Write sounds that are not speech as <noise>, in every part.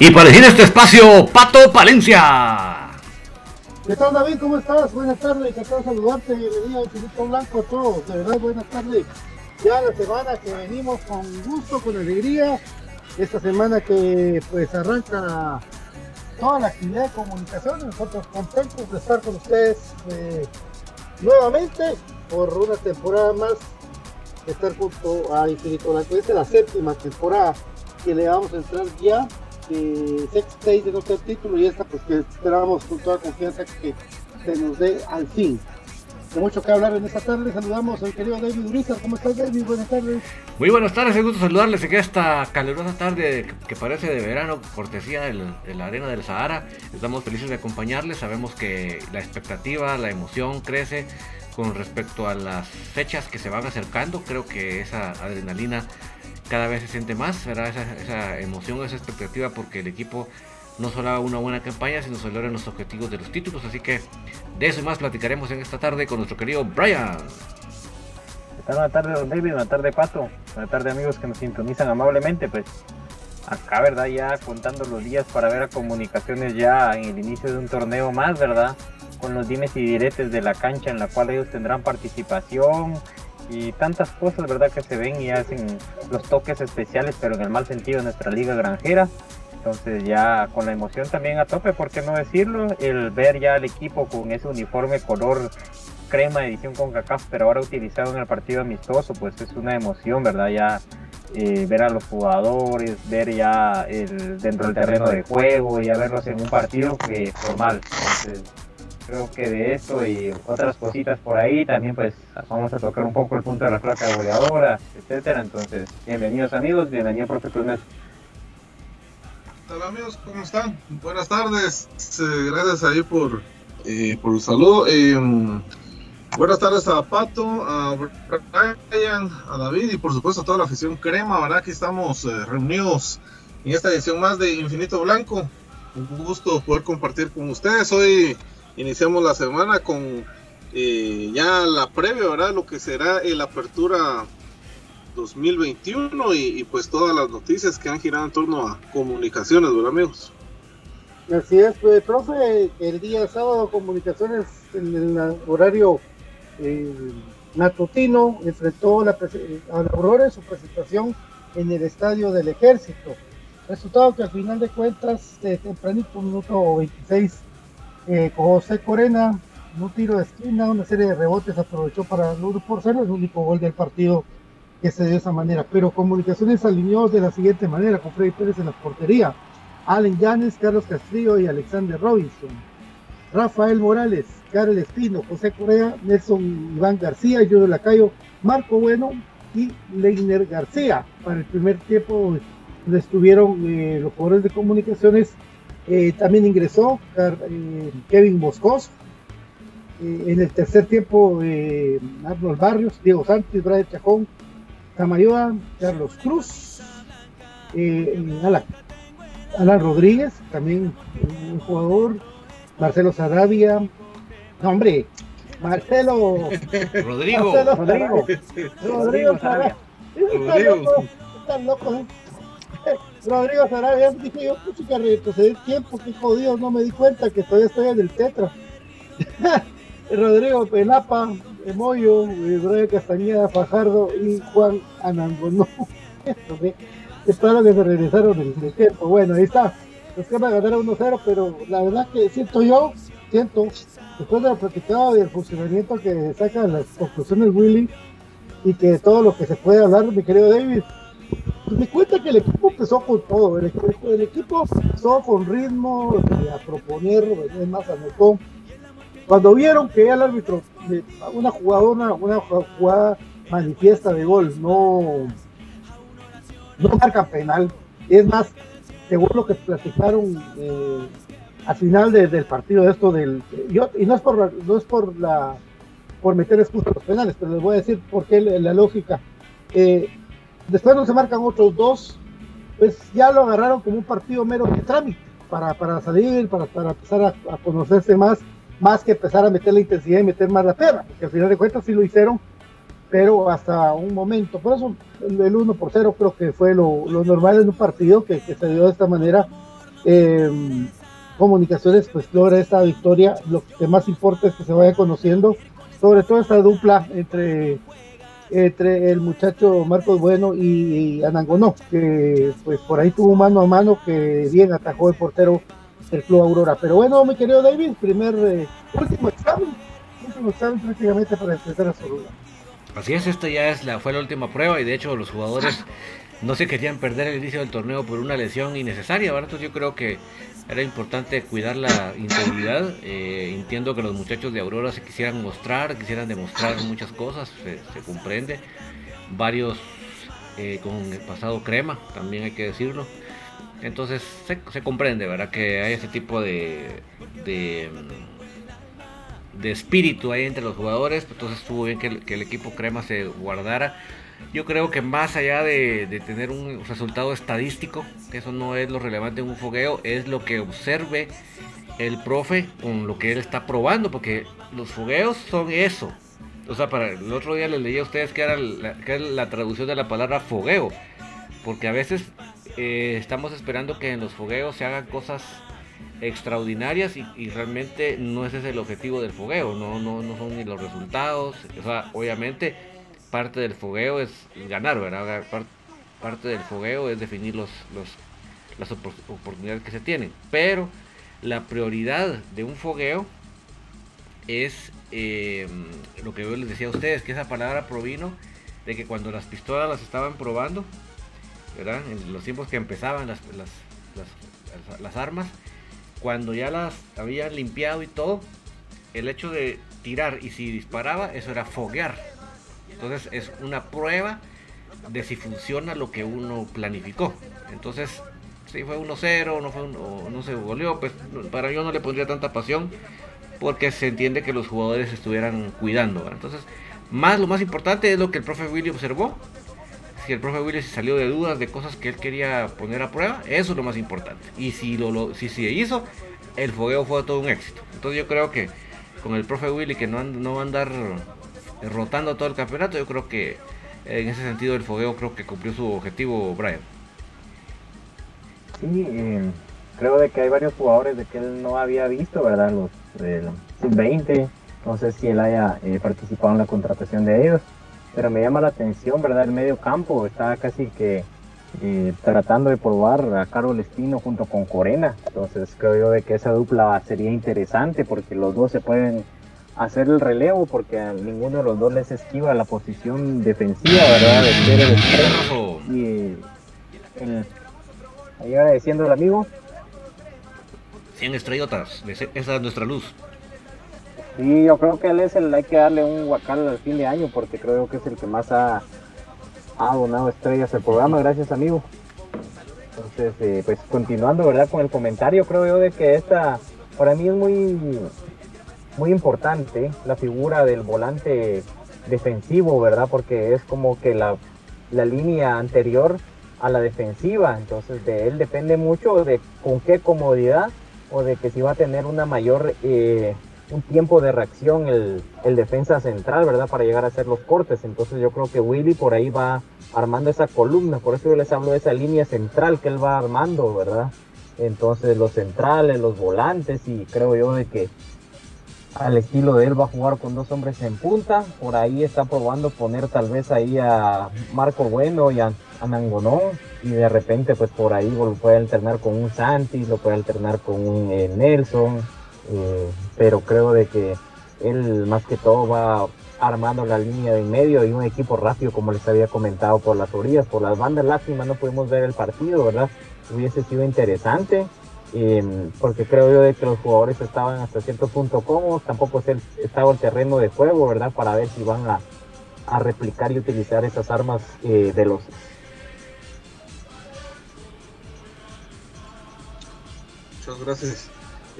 Y para decir este espacio, Pato Palencia. ¿Qué tal David? ¿Cómo estás? Buenas tardes, encantado de saludarte, bienvenido a Infinito Blanco a todos, de verdad buenas tardes. Ya la semana que venimos con gusto, con alegría, esta semana que pues arranca toda la actividad de comunicación, nosotros contentos de estar con ustedes eh, nuevamente por una temporada más, estar junto a Infinito Blanco. Esta es la séptima temporada que le vamos a entrar ya de Sex 6 de nuestro título y esta pues que esperamos con toda confianza que se nos dé al fin. De mucho que hablar en esta tarde, saludamos al querido David Urizar. ¿Cómo estás David? Buenas tardes. Muy buenas tardes, es gusto saludarles en esta calurosa tarde que parece de verano, cortesía de la arena del Sahara. Estamos felices de acompañarles, sabemos que la expectativa, la emoción crece con respecto a las fechas que se van acercando. Creo que esa adrenalina cada vez se siente más, ¿verdad? Esa, emoción, esa expectativa porque el equipo no solo haga una buena campaña, sino se logren los objetivos de los títulos. Así que de eso y más platicaremos en esta tarde con nuestro querido Brian. Buenas tardes, don David. Buenas tardes, Pato. Buenas tardes, amigos que nos sintonizan amablemente. Pues acá, ¿verdad? Ya contando los días para ver comunicaciones ya en el inicio de un torneo más, ¿verdad? con los dimes y diretes de la cancha en la cual ellos tendrán participación y tantas cosas, ¿verdad? Que se ven y hacen los toques especiales, pero en el mal sentido de nuestra liga granjera. Entonces ya con la emoción también a tope, ¿por qué no decirlo? El ver ya al equipo con ese uniforme color crema edición con CACAF, pero ahora utilizado en el partido amistoso, pues es una emoción, ¿verdad? Ya eh, ver a los jugadores, ver ya el, dentro del terreno de juego, y a verlos en un partido que formal. Entonces, creo que de esto y otras cositas por ahí también pues vamos a tocar un poco el punto de la placa goleadora, etcétera. Entonces, bienvenidos amigos, bienvenido profe Cruz Hola amigos, ¿cómo están? Buenas tardes, eh, gracias ahí por, eh, por el saludo. Em, buenas tardes a Pato, a a David y por supuesto a toda la afición crema, ¿verdad? Aquí estamos eh, reunidos en esta edición más de Infinito Blanco. Un gusto poder compartir con ustedes. Hoy iniciamos la semana con eh, ya la previa, ¿verdad? Lo que será el Apertura 2021 y, pues todas las noticias que han girado en torno a comunicaciones, ¿verdad, amigos? Así es, pues, profe, el día sábado comunicaciones en el horario eh, matutino enfrentó la, a la Aurora su presentación en el estadio del ejército. Resultado que al final de cuentas, de tempranito, minuto 26, eh, José Corena, un tiro de esquina, una serie de rebotes aprovechó para por ser el único gol del partido que se dio de esa manera. Pero Comunicaciones alineó de la siguiente manera, con Freddy Pérez en la portería, Allen Llanes, Carlos Castrillo y Alexander Robinson, Rafael Morales, Karel Espino, José Correa, Nelson Iván García, Yodo Lacayo, Marco Bueno y Leiner García. Para el primer tiempo estuvieron eh, los jugadores de comunicaciones eh, también ingresó eh, Kevin Moscos. Eh, en el tercer tiempo, Arnold Barrios, Diego Sánchez, Brian Chajón, Camayoa, Carlos Cruz, Alan, Alan, Rodríguez, también un jugador, Marcelo Sarabia, no, hombre, Marcelo Rodrigo, Marcelo, Rodrigo, <laughs> Rodrigo, Sarabia. Rodrigo. Están locos. Rodrigo Sarabia, dije yo, pucha, retroceder tiempo, qué jodido, no me di cuenta que todavía estoy en el tetra. <laughs> Rodrigo Pelapa, Emoyo, Brian Castañeda, Fajardo y Juan Anangonó. <laughs> Espero que se regresaron el tiempo. Bueno, ahí está. Los que me ganaron 1-0, pero la verdad que siento yo, siento, después de lo platicado y el funcionamiento que sacan las conclusiones Willy y que todo lo que se puede hablar, mi querido David, me cuenta que el equipo empezó con todo, el, equipo empezó con ritmo, eh, a proponer, es más, anotó. Cuando vieron que el árbitro, una jugadora, una jugada manifiesta de gol, no, no marca penal, es más, según lo que platicaron eh, al final del partido de esto del y no es por no es por la por meter excusas a los penales, pero les voy a decir por qué la, lógica. Eh, Después no se marcan otros dos, pues ya lo agarraron como un partido mero de trámite para, para salir, para, para empezar a, conocerse más, más que empezar a meter la intensidad y meter más la perra, porque al final de cuentas sí lo hicieron, pero hasta un momento. Por eso el, 1 por 0 creo que fue lo, normal en un partido que, se dio de esta manera. Em, comunicaciones pues logra esta victoria. Lo que más importa es que se vaya conociendo, sobre todo esta dupla entre entre el muchacho Marcos Bueno y, Anangonó, que pues por ahí tuvo mano a mano que bien atajó el portero del Club Aurora. Pero bueno, mi querido David, primer eh, último examen, último examen prácticamente para empezar a su Así es, esta ya es la, fue la última prueba y de hecho los jugadores <laughs> no se querían perder el inicio del torneo por una lesión innecesaria, ¿verdad? Entonces yo creo que era importante cuidar la integridad. Eh, entiendo que los muchachos de Aurora se quisieran mostrar, quisieran demostrar muchas cosas, se, comprende. Varios eh, con el pasado crema, también hay que decirlo. Entonces se, comprende, ¿verdad? Que hay ese tipo de, de, de espíritu ahí entre los jugadores, entonces estuvo bien que el, equipo crema se guardara. Yo creo que más allá de, tener un resultado estadístico, que eso no es lo relevante en un fogueo, es lo que observe el profe con lo que él está probando, porque los fogueos son eso. O sea, para el otro día les leí a ustedes que era la, que la traducción de la palabra fogueo, porque a veces eh, estamos esperando que en los fogueos se hagan cosas extraordinarias y, realmente no ese es el objetivo del fogueo, no, no, no son ni los resultados, o sea, obviamente parte del fogueo es ganar, ¿verdad? parte del fogueo es definir los, los, las oportunidades que se tienen, pero la prioridad de un fogueo es em, lo que yo les decía a ustedes, que esa palabra provino de que cuando las pistolas las estaban probando, ¿verdad? En los tiempos que empezaban las, las, las, las armas, cuando ya las había limpiado y todo, el hecho de tirar y si disparaba, eso era foguear. Entonces es una prueba de si funciona lo que uno planificó. Entonces, si fue 1-0 no fue o no se goleó, pues para yo no le pondría tanta pasión porque se entiende que los jugadores estuvieran cuidando. Entonces, más lo más importante es lo que el profe Willy observó. Si el profe Willy se salió de dudas de cosas que él quería poner a prueba, eso es lo más importante. Y si lo, si se hizo, el fogueo fue todo un éxito. Entonces yo creo que con el profe Willy que no, no va a andar rotando todo el campeonato, yo creo que en ese sentido el fogueo creo que cumplió su objetivo, Brian. Sí, eh, creo de que hay varios jugadores de que él no había visto, ¿verdad? Los del sub-20, no sé si él haya eh, participado en la contratación de ellos pero me llama la atención, ¿verdad? El medio campo está casi que eh, tratando de probar a Carol Espino junto con Corena. Entonces creo yo de que esa dupla sería interesante porque los dos se pueden hacer el relevo porque a ninguno de los dos les esquiva la posición defensiva, ¿verdad? De ser el Y el, ahí va diciendo el amigo. 100 estrellotas, esa es nuestra luz. Sí, yo creo que él es el, hay que darle un guacal al fin de año porque creo que es el que más ha, ha donado estrellas al programa, gracias amigo. Entonces, eh, pues continuando, ¿verdad? Con el comentario, creo yo de que esta, para mí es muy, muy importante la figura del volante defensivo, ¿verdad? Porque es como que la, la línea anterior a la defensiva, entonces de él depende mucho de con qué comodidad o de que si va a tener una mayor eh, un tiempo de reacción el, defensa central, ¿verdad? Para llegar a hacer los cortes. Entonces yo creo que Willy por ahí va armando esa columna. Por eso yo les hablo de esa línea central que él va armando, ¿verdad? Entonces los centrales, los volantes y creo yo de que al estilo de él va a jugar con dos hombres en punta. Por ahí está probando poner tal vez ahí a Marco Bueno y a, a Nangonón. Y de repente pues por ahí lo puede alternar con un Santis, lo puede alternar con un eh, Nelson eh, pero creo de que él más que todo va armando la línea de en medio y un equipo rápido como les había comentado por las orillas, por las bandas lástima no pudimos ver el partido, ¿verdad? Hubiese sido interesante eh, porque creo yo de que los jugadores estaban hasta cierto punto cómodos, tampoco estaba el terreno de juego, ¿verdad? Para ver si van a, replicar y utilizar esas armas eh, Muchas gracias.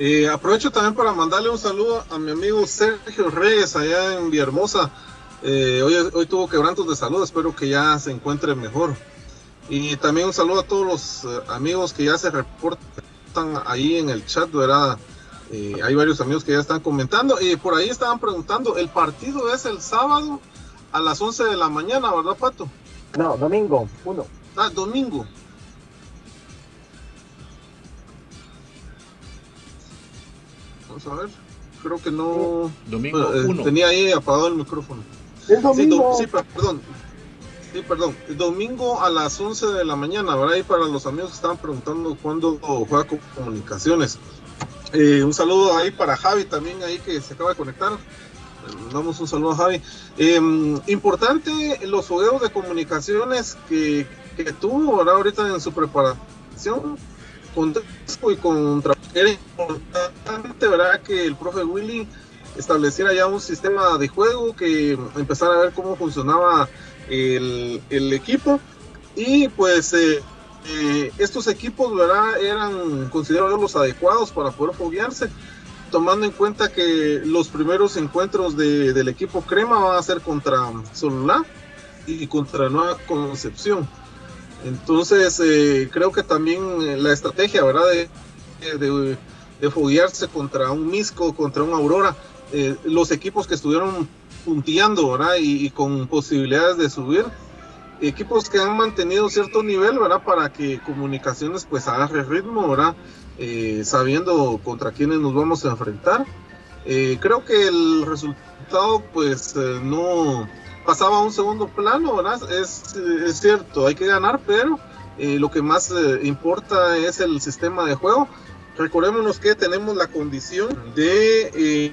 Eh, aprovecho también para mandarle un saludo a mi amigo Sergio Reyes allá en Villahermosa. Eh, hoy, hoy tuvo quebrantos de salud, espero que ya se encuentre mejor. Y también un saludo a todos los eh, amigos que ya se reportan ahí en el chat, ¿verdad? hay varios amigos que ya están comentando. Y por ahí estaban preguntando, el partido es el sábado a las 11 de la mañana, ¿verdad, Pato? No, domingo, uno. Ah, domingo. a ver. Creo que no. Domingo eh, Tenía ahí apagado el micrófono. Sí, perdón. Sí, perdón. domingo a las 11 de la mañana, ¿verdad? Ahí para los amigos que estaban preguntando cuándo juega con comunicaciones. Eh, un saludo ahí para Javi también, ahí que se acaba de conectar. Damos un saludo a Javi. Em, importante los juegos de comunicaciones que, que tuvo ¿verdad? ahorita en su preparación con y contra era importante, ¿verdad? Que el profe Willy estableciera ya un sistema de juego, que empezara a ver cómo funcionaba el, equipo. Y pues eh, eh, estos equipos, ¿verdad? Eran considerados los adecuados para poder foguearse. tomando en cuenta que los primeros encuentros del equipo Crema van a ser contra Sololá y contra Nueva Concepción. Entonces, eh, creo que también la estrategia, ¿verdad? De, de, de foguearse contra un Misco, contra un Aurora, los equipos que estuvieron punteando, ¿verdad? Y, con posibilidades de subir, equipos que han mantenido cierto nivel, ¿verdad? Para que comunicaciones pues agarre ritmo, ¿verdad? sabiendo contra quiénes nos vamos a enfrentar. creo que el resultado pues no pasaba a un segundo plano, ¿verdad? Es, es cierto, hay que ganar, pero eh, lo que más eh, importa es el sistema de juego. Recordémonos que tenemos la condición de, eh,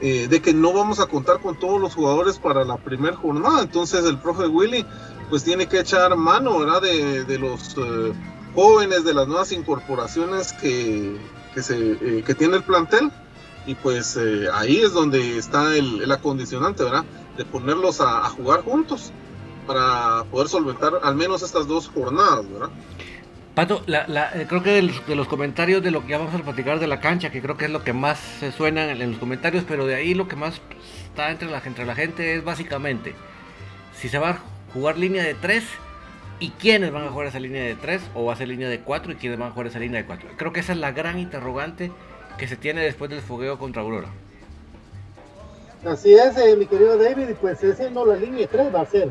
em, de que no vamos a contar con todos los jugadores para la primera jornada. Entonces el profe Willy pues tiene que echar mano, ¿verdad? De, de los jóvenes, de las nuevas incorporaciones que, que, se, que tiene el plantel y pues eh, ahí es donde está el, el acondicionante, ¿verdad? De ponerlos a, jugar juntos para poder solventar al menos estas dos jornadas, ¿verdad? Pato, eh, creo que de los, comentarios de lo que ya vamos a platicar de la cancha, que creo que es lo que más se suena en, los comentarios, pero de ahí lo que más está entre la, entre la gente es básicamente si se va a jugar línea de 3 y quiénes van a jugar esa línea de 3 o va a ser línea de 4 y quiénes van a jugar esa línea de 4. Creo que esa es la gran interrogante que se tiene después del fogueo contra Aurora. Así es, eh, mi querido David, y pues ese no la línea de 3 va a ser.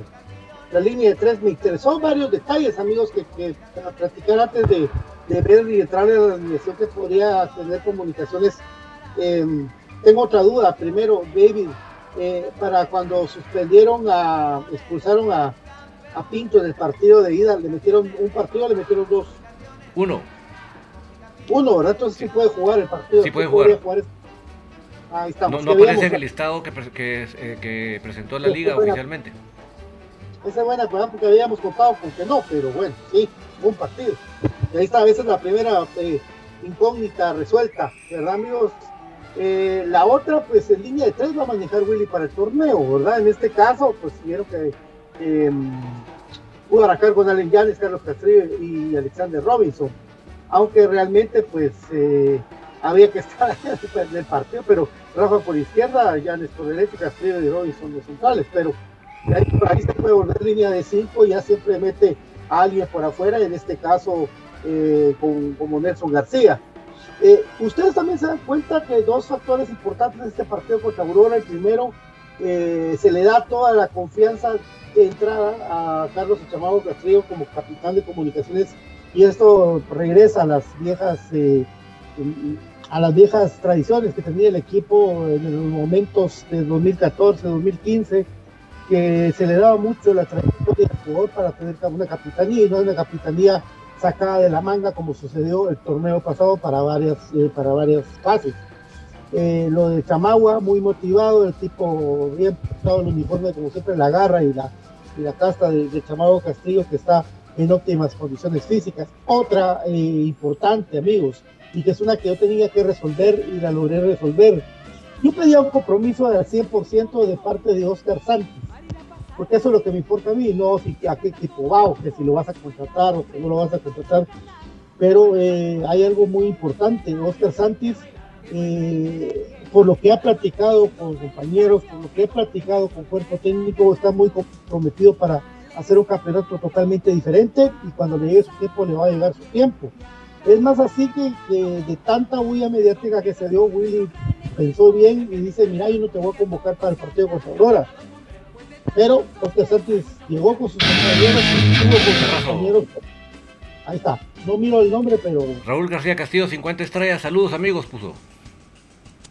La línea de 3 me interesó varios detalles, amigos, que, que para platicar antes de, de, ver y entrar en la alineación que podría tener comunicaciones. Em, tengo otra duda. Primero, David, eh, para cuando suspendieron a, expulsaron a, a Pinto en el partido de ida, le metieron un partido, le metieron dos. Uno. Uno, ¿verdad? Entonces sí puede jugar el partido. Sí puede jugar. Ahí estamos. No, aparece en el listado que, que, eh, que presentó la liga oficialmente. Esa es buena, porque habíamos contado con que no, pero bueno, sí, un partido. Y ahí está, esa es la primera eh, incógnita resuelta, ¿verdad, amigos? Eh, la otra, pues en línea de tres va a manejar Willy para el torneo, ¿verdad? En este caso, pues vieron que eh, pudo arrancar con Allen Yanes, Carlos Castrillo y Alexander Robinson aunque realmente pues eh, había que <laughs> estar en el partido, pero Rafa por izquierda, Janes por derecha, Castillo y Robinson son los centrales, pero ahí, por ahí se puede volver línea de cinco, ya siempre mete a alguien por afuera, en este caso eh, con, como Nelson García. Eh, ustedes también se dan cuenta que dos factores importantes de este partido contra Aurora, el primero, se le da toda la confianza de entrada a Carlos Chamado Castillo como capitán de comunicaciones y esto regresa a las viejas eh, a las viejas tradiciones que tenía el equipo en los momentos de 2014, 2015, que se le daba mucho la trayectoria del jugador para tener una capitanía y no una capitanía sacada de la manga como sucedió el torneo pasado para varias eh, para varias fases. Eh, lo de Chamagua, muy motivado, el tipo bien portado el uniforme, como siempre, la garra y la, y la casta de, de Chamagua Castillo, que está en óptimas condiciones físicas. Otra eh, importante, amigos, y que es una que yo tenía que resolver y la logré resolver. Yo pedía un compromiso al 100% de parte de Oscar Santos, porque eso es lo que me importa a mí, no si, a qué equipo va o que si lo vas a contratar o que no lo vas a contratar. Pero eh, hay algo muy importante, Oscar Santos, eh, por lo que ha platicado con compañeros, por lo que ha platicado con cuerpo técnico, está muy comprometido para hacer un campeonato totalmente diferente y cuando le llegue su tiempo le va a llegar su tiempo. Es más así que, de tanta huella mediática que se dio, Willy pensó bien y dice, mira, yo no te voy a convocar para el partido contra Aurora. Pero Oscar Santos llegó con sus compañeros, con sus compañeros. Ahí está, no miro el nombre, pero... Raúl García Castillo, 50 estrellas, saludos amigos, puso.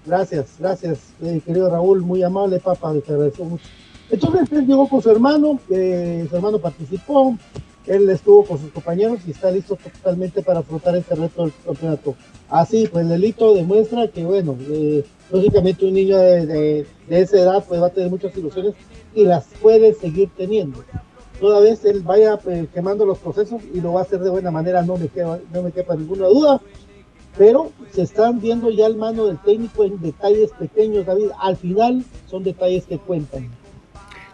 Gracias, gracias, eh, querido Raúl, muy amable, papá, te agradezco mucho. Entonces él llegó con su hermano, eh, su hermano participó, él estuvo con sus compañeros y está listo totalmente para afrontar este reto del campeonato. Así, pues el delito demuestra que, bueno, eh, lógicamente un niño de, esa edad pues va a tener muchas ilusiones y las puede seguir teniendo. Toda vez él vaya pues, quemando los procesos y lo va a hacer de buena manera, no me, queda, no me quepa ninguna duda. Pero se están viendo ya el mano del técnico en detalles pequeños, David. Al final son detalles que cuentan.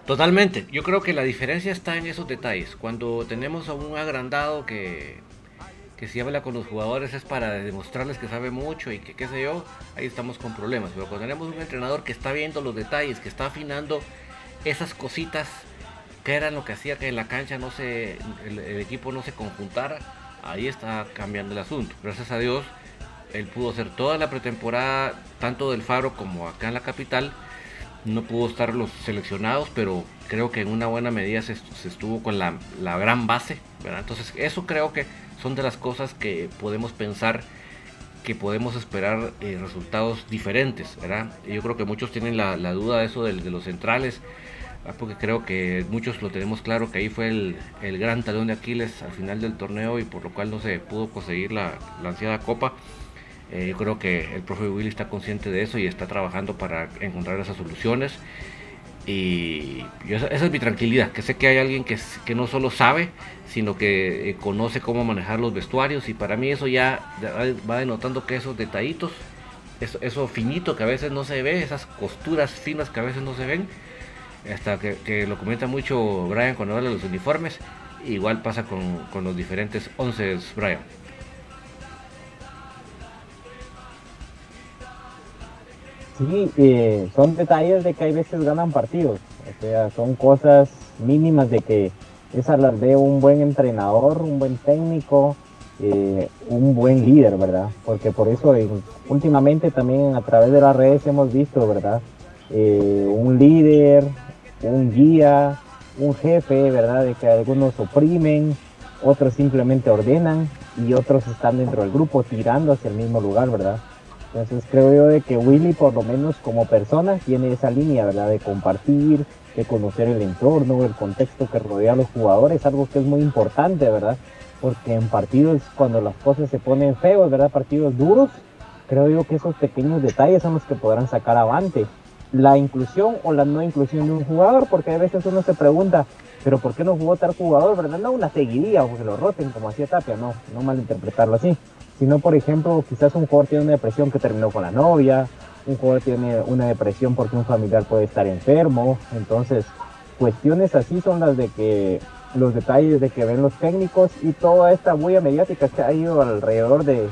Totalmente, yo creo que la diferencia está en esos detalles. Cuando tenemos a un agrandado que, que si habla con los jugadores es para demostrarles que sabe mucho y que qué sé yo, ahí estamos con problemas. Pero cuando tenemos un entrenador que está viendo los detalles, que está afinando esas cositas que eran lo que hacía que en la cancha no se, el, equipo no se conjuntara, ahí está cambiando el asunto. Gracias a Dios, él pudo hacer toda la pretemporada, tanto del Faro como acá en la capital. No pudo estar los seleccionados, pero creo que en una buena medida se, estuvo con la, la, gran base. Entonces, eso creo que son de las cosas que podemos pensar que podemos esperar eh, resultados diferentes. ¿verdad? Yo creo que muchos tienen la, duda de eso de, de los centrales porque creo que muchos lo tenemos claro que ahí fue el, gran talón de Aquiles al final del torneo y por lo cual no se pudo conseguir la, ansiada copa. Eh, yo creo que el profe Willy está consciente de eso y está trabajando para encontrar esas soluciones. Y esa, es mi tranquilidad, que sé que hay alguien que, que no solo sabe, sino que eh, conoce cómo manejar los vestuarios y para mí eso ya va denotando que esos detallitos, eso, finito que a veces no se ve, esas costuras finas que a veces no se ven, hasta que, lo comenta mucho Brian cuando habla de los uniformes, igual pasa con, los diferentes 11, Brian. Sí, son detalles de que hay veces ganan partidos, o sea, son cosas mínimas de que esas las ve un buen entrenador, un buen técnico, eh, un buen líder, ¿verdad? Porque por eso últimamente también a través de las redes hemos visto, ¿verdad? Eh, un líder, un guía, un jefe, ¿verdad? De que algunos oprimen, otros simplemente ordenan y otros están dentro del grupo tirando hacia el mismo lugar, ¿verdad? Entonces creo yo de que Willy por lo menos como persona tiene esa línea, ¿verdad? De compartir, de conocer el entorno, el contexto que rodea a los jugadores, algo que es muy importante, ¿verdad? Porque en partidos cuando las cosas se ponen feos, ¿verdad? Partidos duros, creo yo que esos pequeños detalles son los que podrán sacar avante la inclusión o la no inclusión de un jugador, porque a veces uno se pregunta, pero ¿por qué no jugó tal jugador? ¿Verdad? No una seguiría o que lo roten como hacía Tapia, no, no malinterpretarlo así, sino por ejemplo, quizás un jugador tiene una depresión que terminó con la novia, un jugador tiene una depresión porque un familiar puede estar enfermo, entonces cuestiones así son las de que los detalles de que ven los técnicos y toda esta bulla mediática que ha ido alrededor de,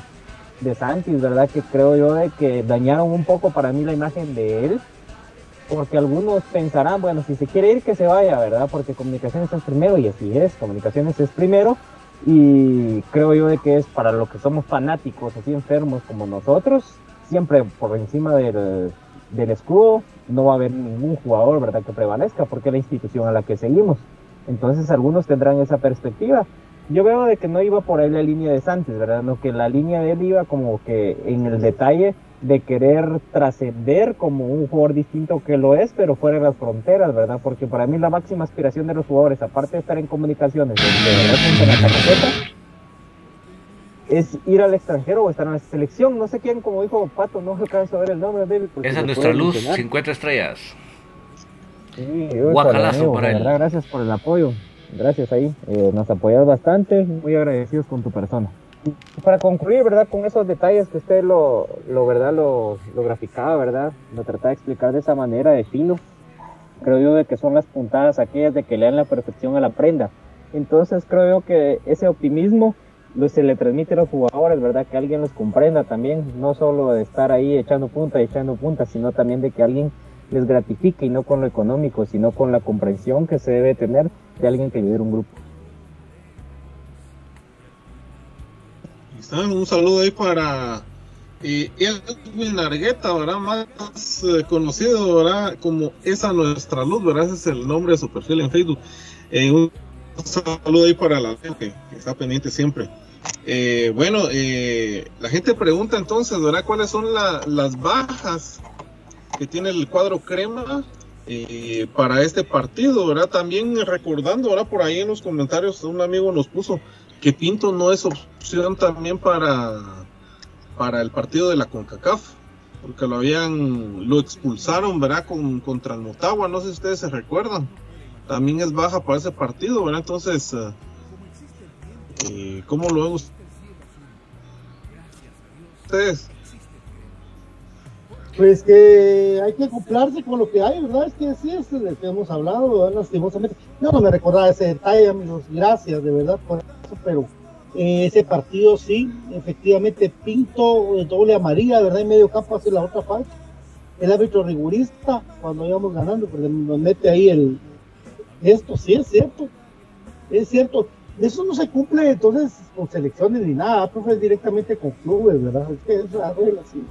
de Sánchez, ¿verdad? Que creo yo de que dañaron un poco para mí la imagen de él porque algunos pensarán, bueno, si se quiere ir, que se vaya, ¿verdad? Porque comunicaciones es primero y así es, comunicaciones es primero y creo yo de que es para los que somos fanáticos, así enfermos como nosotros, siempre por encima del, del escudo no va a haber ningún jugador, ¿verdad?, que prevalezca, porque es la institución a la que seguimos. Entonces algunos tendrán esa perspectiva. Yo veo de que no iba por ahí la línea de Santos, ¿verdad? No, que la línea de él iba como que en el detalle de querer trascender como un jugador distinto que lo es, pero fuera de las fronteras, ¿verdad? Porque para mí la máxima aspiración de los jugadores, aparte de estar en comunicaciones, de, la es ir al extranjero o estar en la selección. No sé quién, como dijo Pato, no alcanzo a ver el nombre de él. Esa es nuestra luz, 50 estrellas. Sí, Guajalazo para él. Gracias por el apoyo. Gracias ahí. Eh, nos apoyas bastante. Muy agradecidos con tu persona para concluir, ¿verdad? Con esos detalles que usted lo, lo ¿verdad? Lo, lo, graficaba, ¿verdad? Lo trataba de explicar de esa manera de fino. Creo yo de que son las puntadas aquellas de que le dan la perfección a la prenda. Entonces creo yo que ese optimismo lo, se le transmite a los jugadores, ¿verdad? Que alguien los comprenda también, no solo de estar ahí echando punta y echando punta, sino también de que alguien les gratifique y no con lo económico, sino con la comprensión que se debe tener de alguien que lidera un grupo. Un saludo ahí para eh, Edwin Argueta, ¿verdad? Más eh, conocido, ¿verdad? Como Esa Nuestra Luz, ¿verdad? Ese es el nombre de su perfil en Facebook. Eh, un saludo ahí para la gente que está pendiente siempre. Eh, bueno, la gente pregunta entonces, ¿verdad? ¿Cuáles son las bajas que tiene el cuadro crema para este partido, ¿verdad? También recordando, ¿verdad? Por ahí en los comentarios un amigo nos puso que Pinto no es opción también para, para el partido de la CONCACAF, porque lo habían, lo expulsaron, ¿verdad? Con, contra el Motagua, no sé si ustedes se recuerdan. También es baja para ese partido, ¿verdad? Entonces, eh, eh, ¿cómo lo ven ustedes? Pues que hay que acoplarse con lo que hay, ¿verdad? Es que así es de que hemos hablado, ¿verdad? lastimosamente. Yo no me recordaba ese detalle, amigos. Gracias, de verdad, por pero Eh, ese partido sí, efectivamente Pinto, eh, doble amarilla, ¿verdad? En medio campo hace la otra falta. El árbitro rigurista, cuando íbamos ganando, pues nos mete ahí el... Esto sí es cierto, es cierto. Eso no se cumple entonces con selecciones ni nada, profe, directamente con clubes, ¿verdad? Es que es la regla, sí.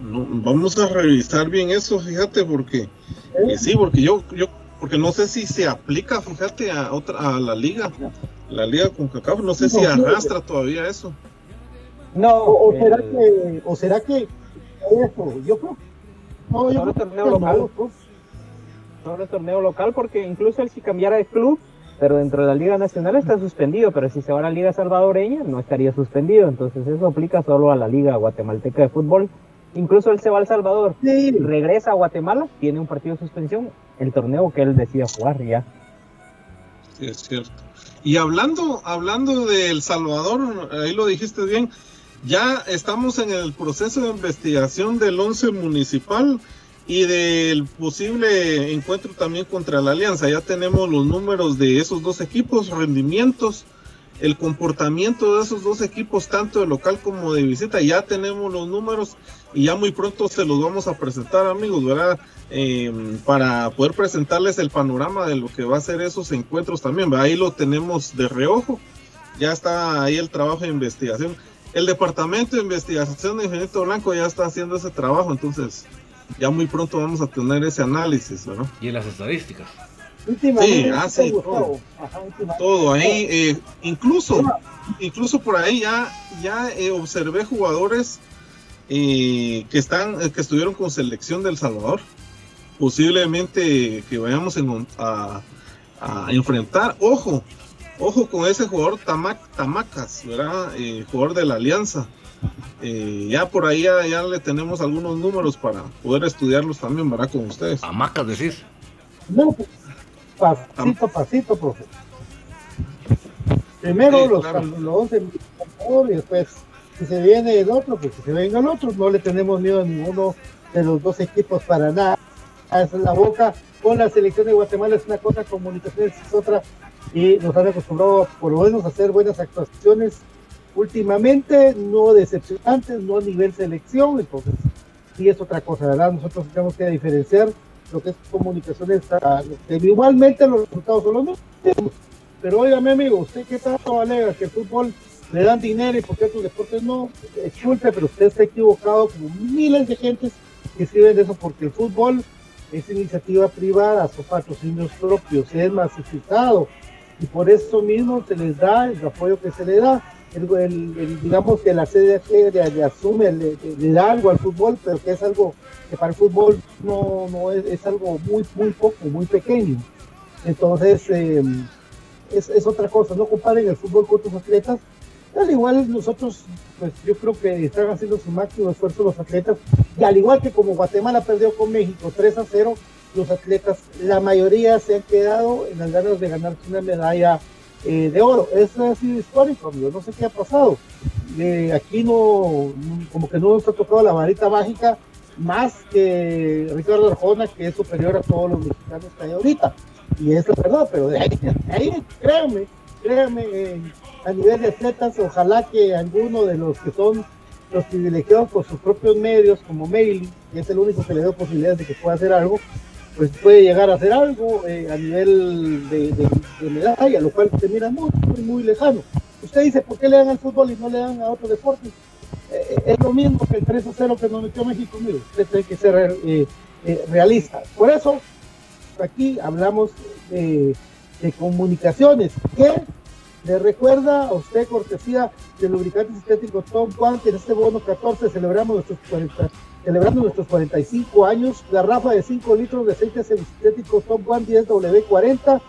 No, vamos a revisar bien eso, fíjate, porque eh, sí, porque yo, yo, porque no sé si se aplica, fíjate, a otra, a la liga, la liga con Cacao, no sé si arrastra todavía eso. No, o, o será que, o será que eso, yo creo, no, yo creo torneo local, no, torneo local, porque incluso él si cambiara de club, pero dentro de la Liga Nacional está suspendido, pero si se va a la Liga Salvadoreña no estaría suspendido, entonces eso aplica solo a la Liga Guatemalteca de Fútbol Incluso él se va a El Salvador, regresa a Guatemala, tiene un partido de suspensión, el torneo que él decía jugar ya. Sí, es cierto. Y hablando, hablando de El Salvador, ahí lo dijiste bien, ya estamos en el proceso de investigación del 11 municipal y del posible encuentro también contra la Alianza. Ya tenemos los números de esos dos equipos, rendimientos el comportamiento de esos dos equipos, tanto de local como de visita. Ya tenemos los números y ya muy pronto se los vamos a presentar, amigos, ¿verdad? Em, para poder presentarles el panorama de lo que va a ser esos encuentros también. Ahí lo tenemos de reojo. Ya está ahí el trabajo de investigación. El departamento de investigación de Infinito Blanco ya está haciendo ese trabajo, entonces ya muy pronto vamos a tener ese análisis, ¿verdad? Y las estadísticas. Sí, hace todo. ahí, eh, incluso, incluso por ahí ya, ya eh, observé jugadores eh, que están, que estuvieron con selección del Salvador. Posiblemente que vayamos a, enfrentar. Ojo, ojo con ese jugador Tamacas, ¿verdad? jugador de la Alianza. ya por ahí ya, le tenemos algunos números para poder estudiarlos también, ¿verdad? Con ustedes. Tamacas, decís. No, pues, pasito a pasito, profe. Primero los, los 11 y después si se viene el otro, pues que se venga el otro. No le tenemos miedo a ninguno de los dos equipos para nada. Es la boca con la selección de Guatemala es una cosa, comunicaciones es otra. Y nos han acostumbrado por lo menos a hacer buenas actuaciones últimamente, no decepcionantes, no a nivel selección. Entonces, sí es otra cosa, ¿verdad? Nosotros tenemos que diferenciar lo que es comunicaciones, igualmente los resultados son los mismos. Pero oígame amigo, usted qué tanto alega que el fútbol le dan dinero y porque otros deportes no, disculpe, pero usted está equivocado como miles de gentes que escriben eso porque el fútbol es iniciativa privada, son patrocinios propios, es masificado y por eso mismo se les da el apoyo que se le da. El, digamos que la sede le, asume, le, le, da algo al fútbol, pero que es algo que para el fútbol no, no es, es, algo muy, muy poco, muy pequeño. Entonces, eh, es, es, otra cosa, no comparen el fútbol con otros atletas. Al igual nosotros, pues yo creo que están haciendo su máximo esfuerzo los atletas, y al igual que como Guatemala perdió con México 3 a 0, los atletas, la mayoría se han quedado en las ganas de ganarse una medalla eh, de oro. Eso ha sido histórico, amigo. No sé qué ha pasado. Eh, aquí no, como que no nos ha tocado la varita mágica más que Ricardo Arjona, que es superior a todos los mexicanos que hay ahorita. Y es la verdad, pero de ahí, créanme, créanme, a nivel de atletas, ojalá que alguno de los que son los privilegiados por sus propios medios, como Mail, que es el único que le da posibilidades de que pueda hacer algo, pues puede llegar a hacer algo eh, a nivel de, medalla, lo cual se mira muy, muy, muy lejano. Usted dice, ¿por qué le dan al fútbol y no le dan a otro deporte? Eh, es lo mismo que el 3 a 0 que nos metió México, mire, usted tiene que ser eh, realista. Por eso, aquí hablamos de, comunicaciones, que le recuerda a usted cortesía de lubricantes sintéticos Tom Juan, que en este bono 14 celebramos nuestros 40 celebrando nuestros 45 años, garrafa de 5 litros de aceite sintético Top One 10W40,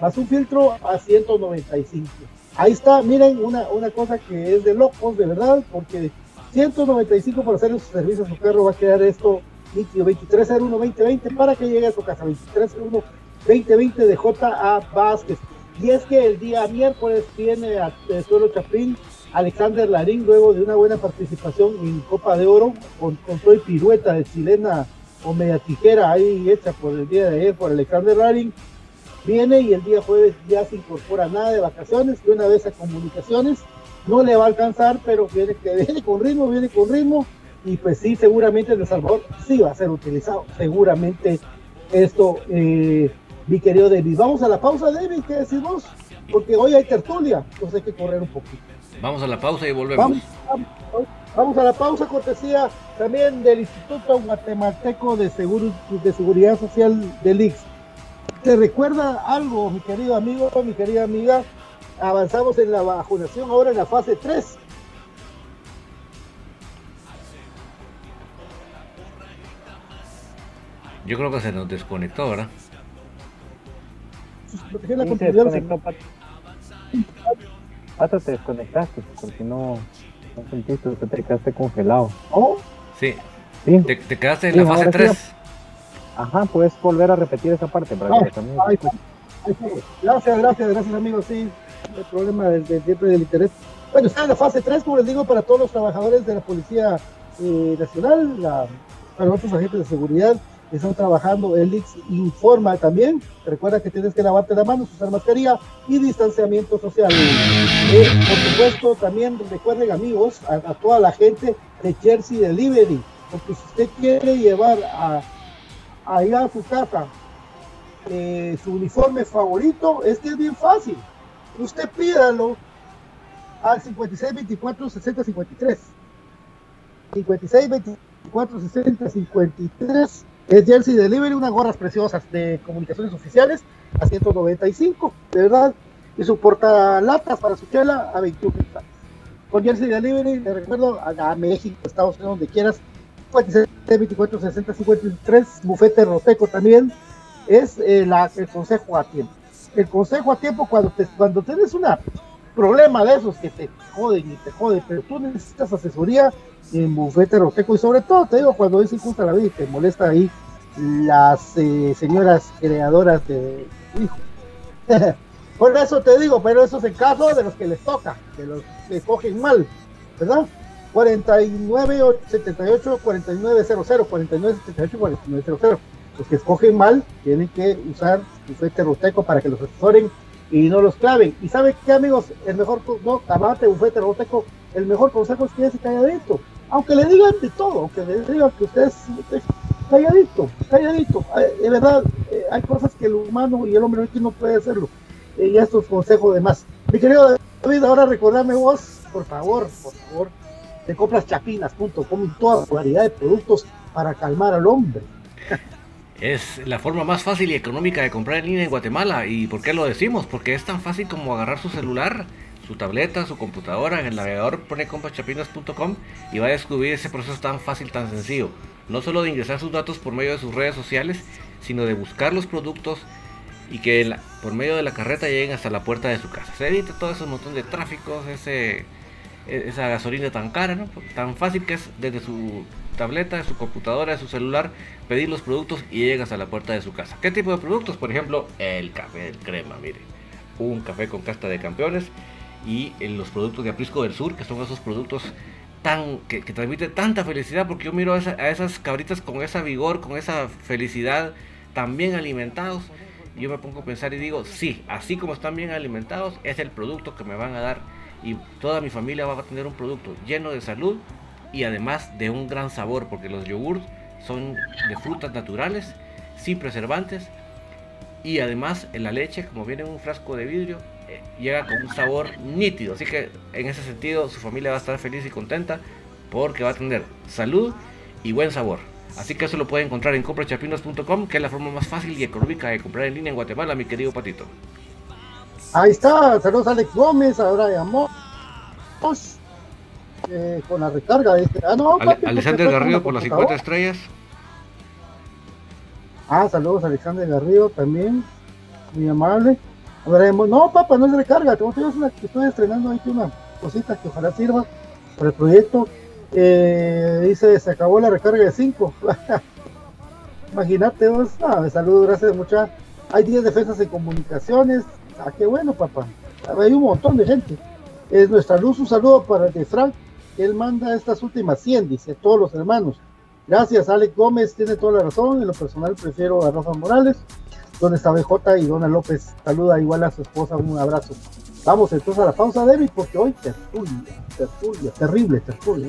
más un filtro a 195. Ahí está, miren, una, una cosa que es de locos, de verdad, porque 195 por hacer su servicio a su carro va a quedar esto líquido 2301-2020 para que llegue a su casa 2301-2020 de J.A. Vázquez. Y es que el día miércoles viene a Suelo Chapín Alexander Larín, luego de una buena participación en Copa de Oro, con, con todo el pirueta de chilena o media tijera ahí hecha por el día de ayer por Alexander Larín, viene y el día jueves ya se incorpora nada de vacaciones, de una vez a comunicaciones, no le va a alcanzar, pero viene, que viene con ritmo, viene con ritmo, y pues sí, seguramente El Salvador sí va a ser utilizado, seguramente esto, eh, mi querido David. Vamos a la pausa, David, ¿qué decimos? Porque hoy hay tertulia, entonces hay que correr un poquito. Vamos a la pausa y volvemos. Vamos, a la pausa, cortesía también del Instituto Guatemalteco de, Seguro, de Seguridad Social del IX. ¿Te recuerda algo, mi querido amigo, mi querida amiga? Avanzamos en la vacunación ahora en la fase 3. Yo creo que se nos desconectó, ¿verdad? Se desconectó, Pato, te desconectaste porque no, no sentiste que te quedaste congelado. ¿Oh? Sí. ¿Sí? Te, te quedaste en la fase 3. Ajá, puedes volver a repetir esa parte para que también. gracias, gracias, gracias amigos. Sí, el problema del, siempre del interés. Bueno, está en la fase 3, como les digo, para todos los trabajadores de la Policía eh, Nacional, la, para otros agentes de seguridad están trabajando. El IX informa también. Recuerda que tienes que lavarte las manos, usar mascarilla y distanciamiento social. Eh, por supuesto, también recuerden, amigos, a, toda la gente de Jersey Delivery, porque si usted quiere llevar a, allá a su casa eh, su uniforme favorito, es es bien fácil. Usted pídalo al 5624 6053. 5624 6053 es Jersey Delivery, unas gorras preciosas de comunicaciones oficiales a 195, de verdad. Y su portalatas para su chela a 21 pesos. Con Jersey Delivery, le recuerdo a, México, Estados Unidos, donde quieras. 24, 60, 53, bufete roteco también. Es eh, la, el consejo a tiempo. El consejo a tiempo cuando, te, cuando tienes un problema de esos que te joden y te joden, pero tú necesitas asesoría en bufete roteco y sobre todo te digo cuando es injusta la vida y te molesta ahí las eh, señoras creadoras de hijo. <laughs> Por eso te digo, pero eso es el caso de los que les toca, de los que cogen mal, ¿verdad? 49 78 49 00 49 78 49 00 los que escogen mal tienen que usar bufete roteco para que los asesoren y no los claven. Y sabe qué amigos, el mejor, no, amate bufete roteco, el mejor consejo es que ese calladito aunque le digan de todo, aunque le digan que usted es, calladito, calladito. De verdad, eh, hay cosas que el humano y el hombre no puede hacerlo. Eh, y estos consejos de más. Mi querido David, ahora recordame vos, por favor, por favor, te compras chapinas.com toda variedad de productos para calmar al hombre. Es la forma más fácil y económica de comprar en línea en Guatemala. ¿Y por qué lo decimos? Porque es tan fácil como agarrar su celular su tableta, su computadora, en el navegador pone compaschapinas.com y va a descubrir ese proceso tan fácil, tan sencillo. No solo de ingresar sus datos por medio de sus redes sociales, sino de buscar los productos y que por medio de la carreta lleguen hasta la puerta de su casa. Se evita todo ese montón de tráficos, ese, e, esa gasolina tan cara, tan fácil que es desde su tableta, de su computadora, de su celular, pedir los productos y llegan hasta la puerta de su casa. ¿Qué tipo de productos? Por ejemplo, el café el crema, mire. Un café con casta de campeones y en los productos de Aprisco del Sur, que son esos productos tan que, transmiten tanta felicidad, porque yo miro a, esas cabritas con esa vigor, con esa felicidad, tan bien alimentados, yo me pongo a pensar y digo, sí, así como están bien alimentados, es el producto que me van a dar, y toda mi familia va a tener un producto lleno de salud y además de un gran sabor, porque los yogurts son de frutas naturales, sin preservantes, y además en la leche, como viene en un frasco de vidrio, llega con un sabor nítido. Así que en ese sentido su familia va a estar feliz y contenta porque va a tener salud y buen sabor. Así que eso lo puede encontrar en comprachapinos.com, que es la forma más fácil y económica de comprar en línea en Guatemala, mi querido Patito. Ahí está, saludos a Alex Gómez, ahora llamó eh, con la recarga de este. Ah, no, Alexander Garrido por las 50 estrellas. Ah, saludos a Alexander Garrido también, muy amable. No, papá, no es recarga. Tengo una que estoy estrenando ahí una cosita que ojalá sirva para el proyecto. Eh, dice, se acabó la recarga de 5. <laughs> Imagínate vos. Ah, me saludo, gracias mucha. Hay 10 defensas en comunicaciones. Ah, qué bueno, papá. Hay un montón de gente. Es nuestra luz. Un saludo para el de Frank. Él manda estas últimas 100, dice, todos los hermanos. Gracias, Alex Gómez, tiene toda la razón. En lo personal prefiero a Rafa Morales. ¿Dónde está BJ? Y Dona López saluda igual a su esposa, un abrazo. Vamos entonces a la pausa, David, porque hoy tertulia, tertulia, terrible tertulia.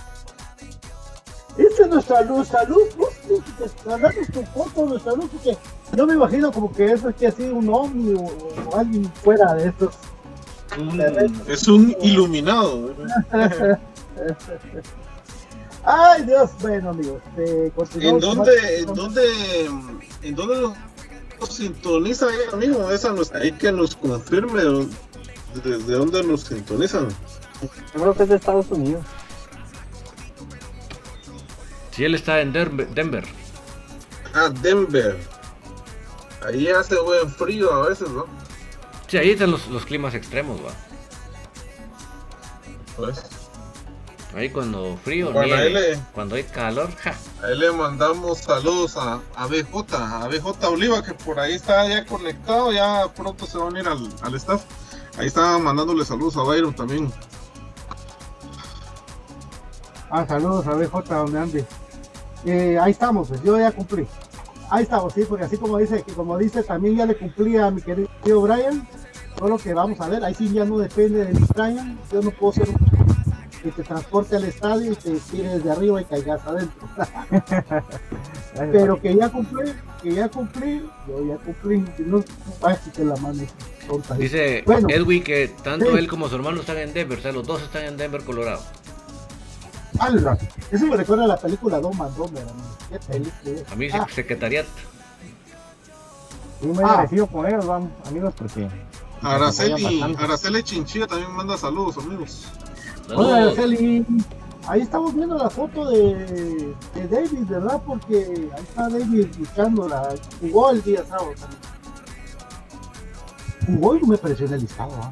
Eh, esta es nuestra luz, salud, mandanos tu foto de salud, porque yo me imagino como que eso es que así un ovni o, o alguien fuera de estos. Es un iluminado. <laughs> Ay Dios, bueno amigos, eh, ¿En dónde, en dónde, en dónde nos, sintoniza ella mismo? Esa nos, ahí que nos confirme desde dónde nos sintonizan. Yo creo que es de Estados Unidos. Si él está en Denver, Denver. Ah, Denver. Ahí hace buen frío a veces, ¿no? Sí, ahí están los, los climas extremos, va. Pues, Ahí cuando frío, Bueno, nieve. ahí le- Cuando hay calor, ja. ahí le mandamos saludos a, a BJ, a BJ Oliva, que por ahí está ya conectado, ya pronto se va a unir al, al staff. Ahí está mandándole saludos a Byron también. Ah, saludos a BJ, donde ande. Eh, ahí estamos, pues, yo ya cumplí. Ahí estamos, sí, porque así como dice, que como dice, también ya le cumplí a mi querido Brian. Solo que vamos a ver, ahí sí ya no depende de mi Brian. Yo no puedo ser un que te transporte al estadio y te tire desde arriba y caigas adentro. <laughs> Pero que ya cumplí, que ya cumplí, yo ya cumplí. No, ay, que la mano. Dice Bueno. Edwin que tanto Sí. él como su hermano están en Denver, o sea, los dos están en Denver, Colorado. Eso me recuerda a la película Doma Domer, Qué película. A mí Ah, secretariat. Y muy Ah. agradecido con ellos, vamos, amigos, porque Araceli. Araceli Chinchilla también manda saludos, amigos. Hola. Araceli. Ahí estamos viendo la foto de, de David, ¿verdad? Porque ahí está David luchando, la, jugó el día sábado también. Jugó y no me pareció en el listado, ¿ah?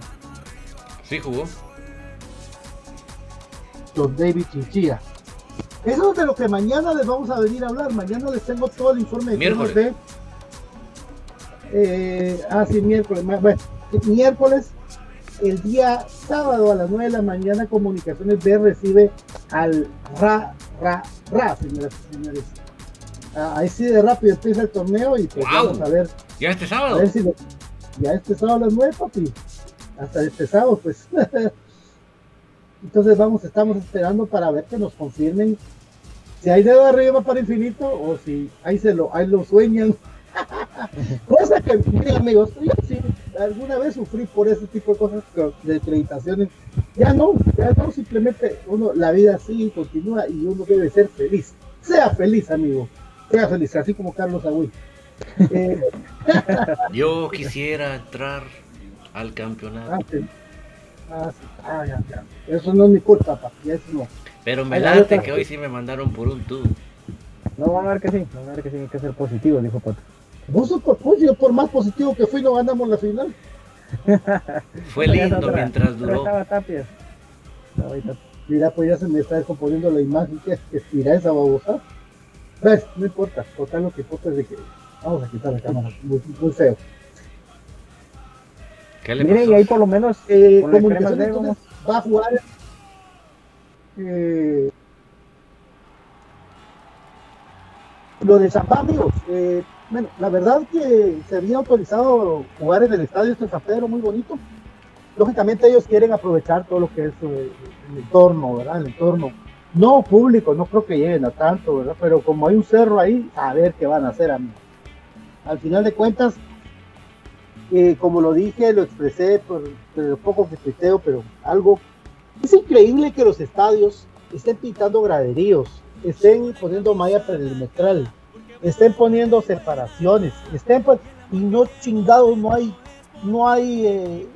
Sí jugó. Los David Chinchilla. Eso es de lo que mañana les vamos a venir a hablar. Mañana les tengo todo el informe de Miércoles. de. Eh, ah, sí, miércoles. Bueno, miércoles, el día sábado a las 9 de la mañana, Comunicaciones B recibe al Ra, Ra, Ra, señoras y señores. Ah, ahí sí de rápido empieza el torneo y pues vamos a ver, Ya este a sábado. ver si lo- ya este sábado a las 9, papi. Hasta este sábado, pues. <laughs> Entonces vamos, estamos esperando para ver que nos confirmen si hay dedo arriba para infinito o si ahí se lo, ahí lo sueñan. <laughs> Cosa que, miren amigos, yo sí, alguna vez sufrí por ese tipo de cosas de acreditaciones. Ya no, ya no, simplemente uno, la vida sigue, continúa y uno debe ser feliz. Sea feliz, amigo. Sea feliz, así como Carlos Agüey. <laughs> Eh, <laughs> Yo quisiera entrar al campeonato. ah, sí. Ah, sí. Ah, ya, ya. Eso no es mi culpa, papi, eso no. Pero me late que hoy sí me mandaron por un tubo. no van a ver que sí, van a ver que sí, hay que ser positivo, dijo Pato. Vos sos por, yo por más positivo que fui, no ganamos la final. <laughs> Fue lindo otra. mientras duró. Estaba Tapia. No, ahorita- Mira, pues ya se me está descomponiendo la imagen que tira esa babosa. ¿Ves? No importa, total lo que importa es de que vamos a quitar la cámara, muy, muy feo. ¿Qué le Miren, pasó? y ahí por lo menos Eh, comunicaciones entonces, va a jugar eh, lo de Zambá, amigos. eh, bueno, la verdad que se había autorizado jugar en el estadio este San Pedro, muy bonito. Lógicamente ellos quieren aprovechar todo lo que es eh, el entorno, ¿verdad? El entorno. No público, no creo que lleguen a tanto, ¿verdad? Pero como hay un cerro ahí, a ver qué van a hacer, amigos. Al final de cuentas, como lo dije, lo expresé por, por lo poco que tuiteo, pero algo. Es increíble que los estadios estén pintando graderíos, estén poniendo malla perimetral, estén poniendo separaciones, estén y no chingados, no hay, no hay eh,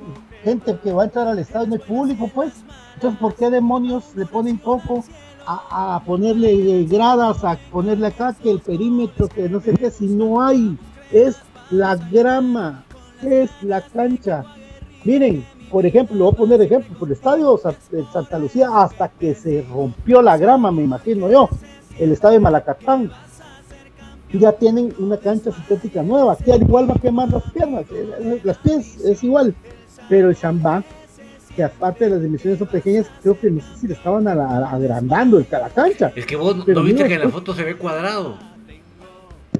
gente que va a entrar al estadio, no hay público, pues. Entonces, ¿por qué demonios le ponen poco a, a ponerle eh, gradas, a ponerle acá que el perímetro, que no sé qué, si no hay? Es la grama, es la cancha. Miren, por ejemplo, voy a poner ejemplo, por el estadio de Santa Lucía, hasta que se rompió la grama, me imagino yo, el estadio de Malacatán, ya tienen una cancha sintética nueva, que al igual va a quemar las piernas, eh, eh, las pies es igual, pero el Shambá, que aparte de las dimensiones son pequeñas, creo que no sé si le estaban a la- agrandando el, la cancha. Es que vos Pero no viste que en la pues- foto se ve cuadrado.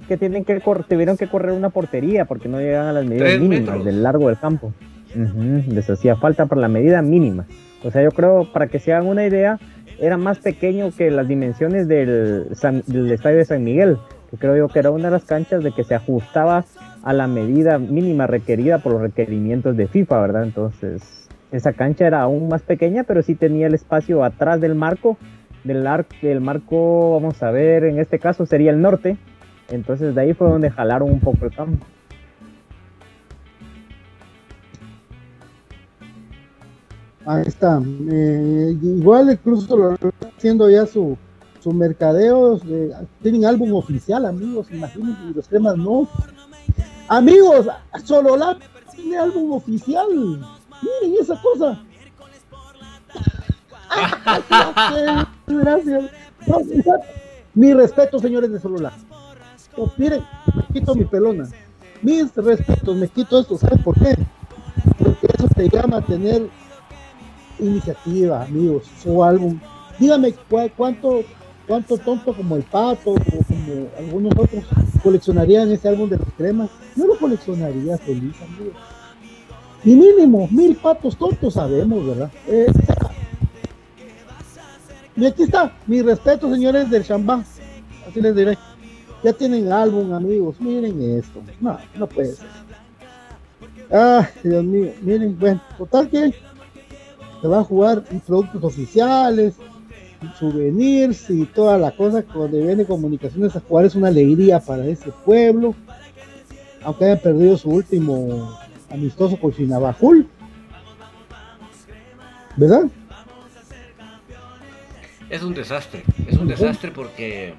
Que tienen que tuvieron que correr una portería porque no llegan a las medidas mínimas metros. del largo del campo. Ujú, Les hacía falta para la medida mínima. O sea, yo creo, para que se hagan una idea, era más pequeño que las dimensiones del, San- del estadio de San Miguel, que creo yo que era una de las canchas de que se ajustaba a la medida mínima requerida por los requerimientos de FIFA, ¿verdad? Entonces, esa cancha era aún más pequeña, pero sí tenía el espacio atrás del marco, del, ar- del marco, vamos a ver, en este caso sería el norte, entonces de ahí fue donde jalaron un poco el campo. Ahí está. Eh, igual incluso lo haciendo ya su, su mercadeo. tienen álbum oficial, amigos. Imagínense, los temas no. Amigos, Solola tiene álbum oficial. Miren esa cosa. <laughs> Gracias. No, mira, Mi respeto, señores de Solola. No, miren, me quito mi pelona. Mis respetos, me quito esto. ¿Saben por qué? Porque eso se llama tener iniciativa, amigos, su álbum. Dígame ¿cuál- cuánto, cuánto tonto como el pato o como algunos otros coleccionarían ese álbum de los cremas. Yo lo coleccionaría feliz, amigos. Y mínimo, mil patos tontos sabemos, ¿verdad? Eh, y aquí está, mi respeto, señores del Shambá. Así les diré. Ya tienen álbum, amigos. Miren esto. No, no puede ser. Ah, Dios mío. Miren, bueno, total que se va a jugar productos oficiales, souvenirs y toda la cosa cuando viene comunicaciones a jugar es una alegría para ese pueblo. Aunque hayan perdido su último amistoso con Chinabajul. ¿Verdad? Es un desastre, es un desastre porque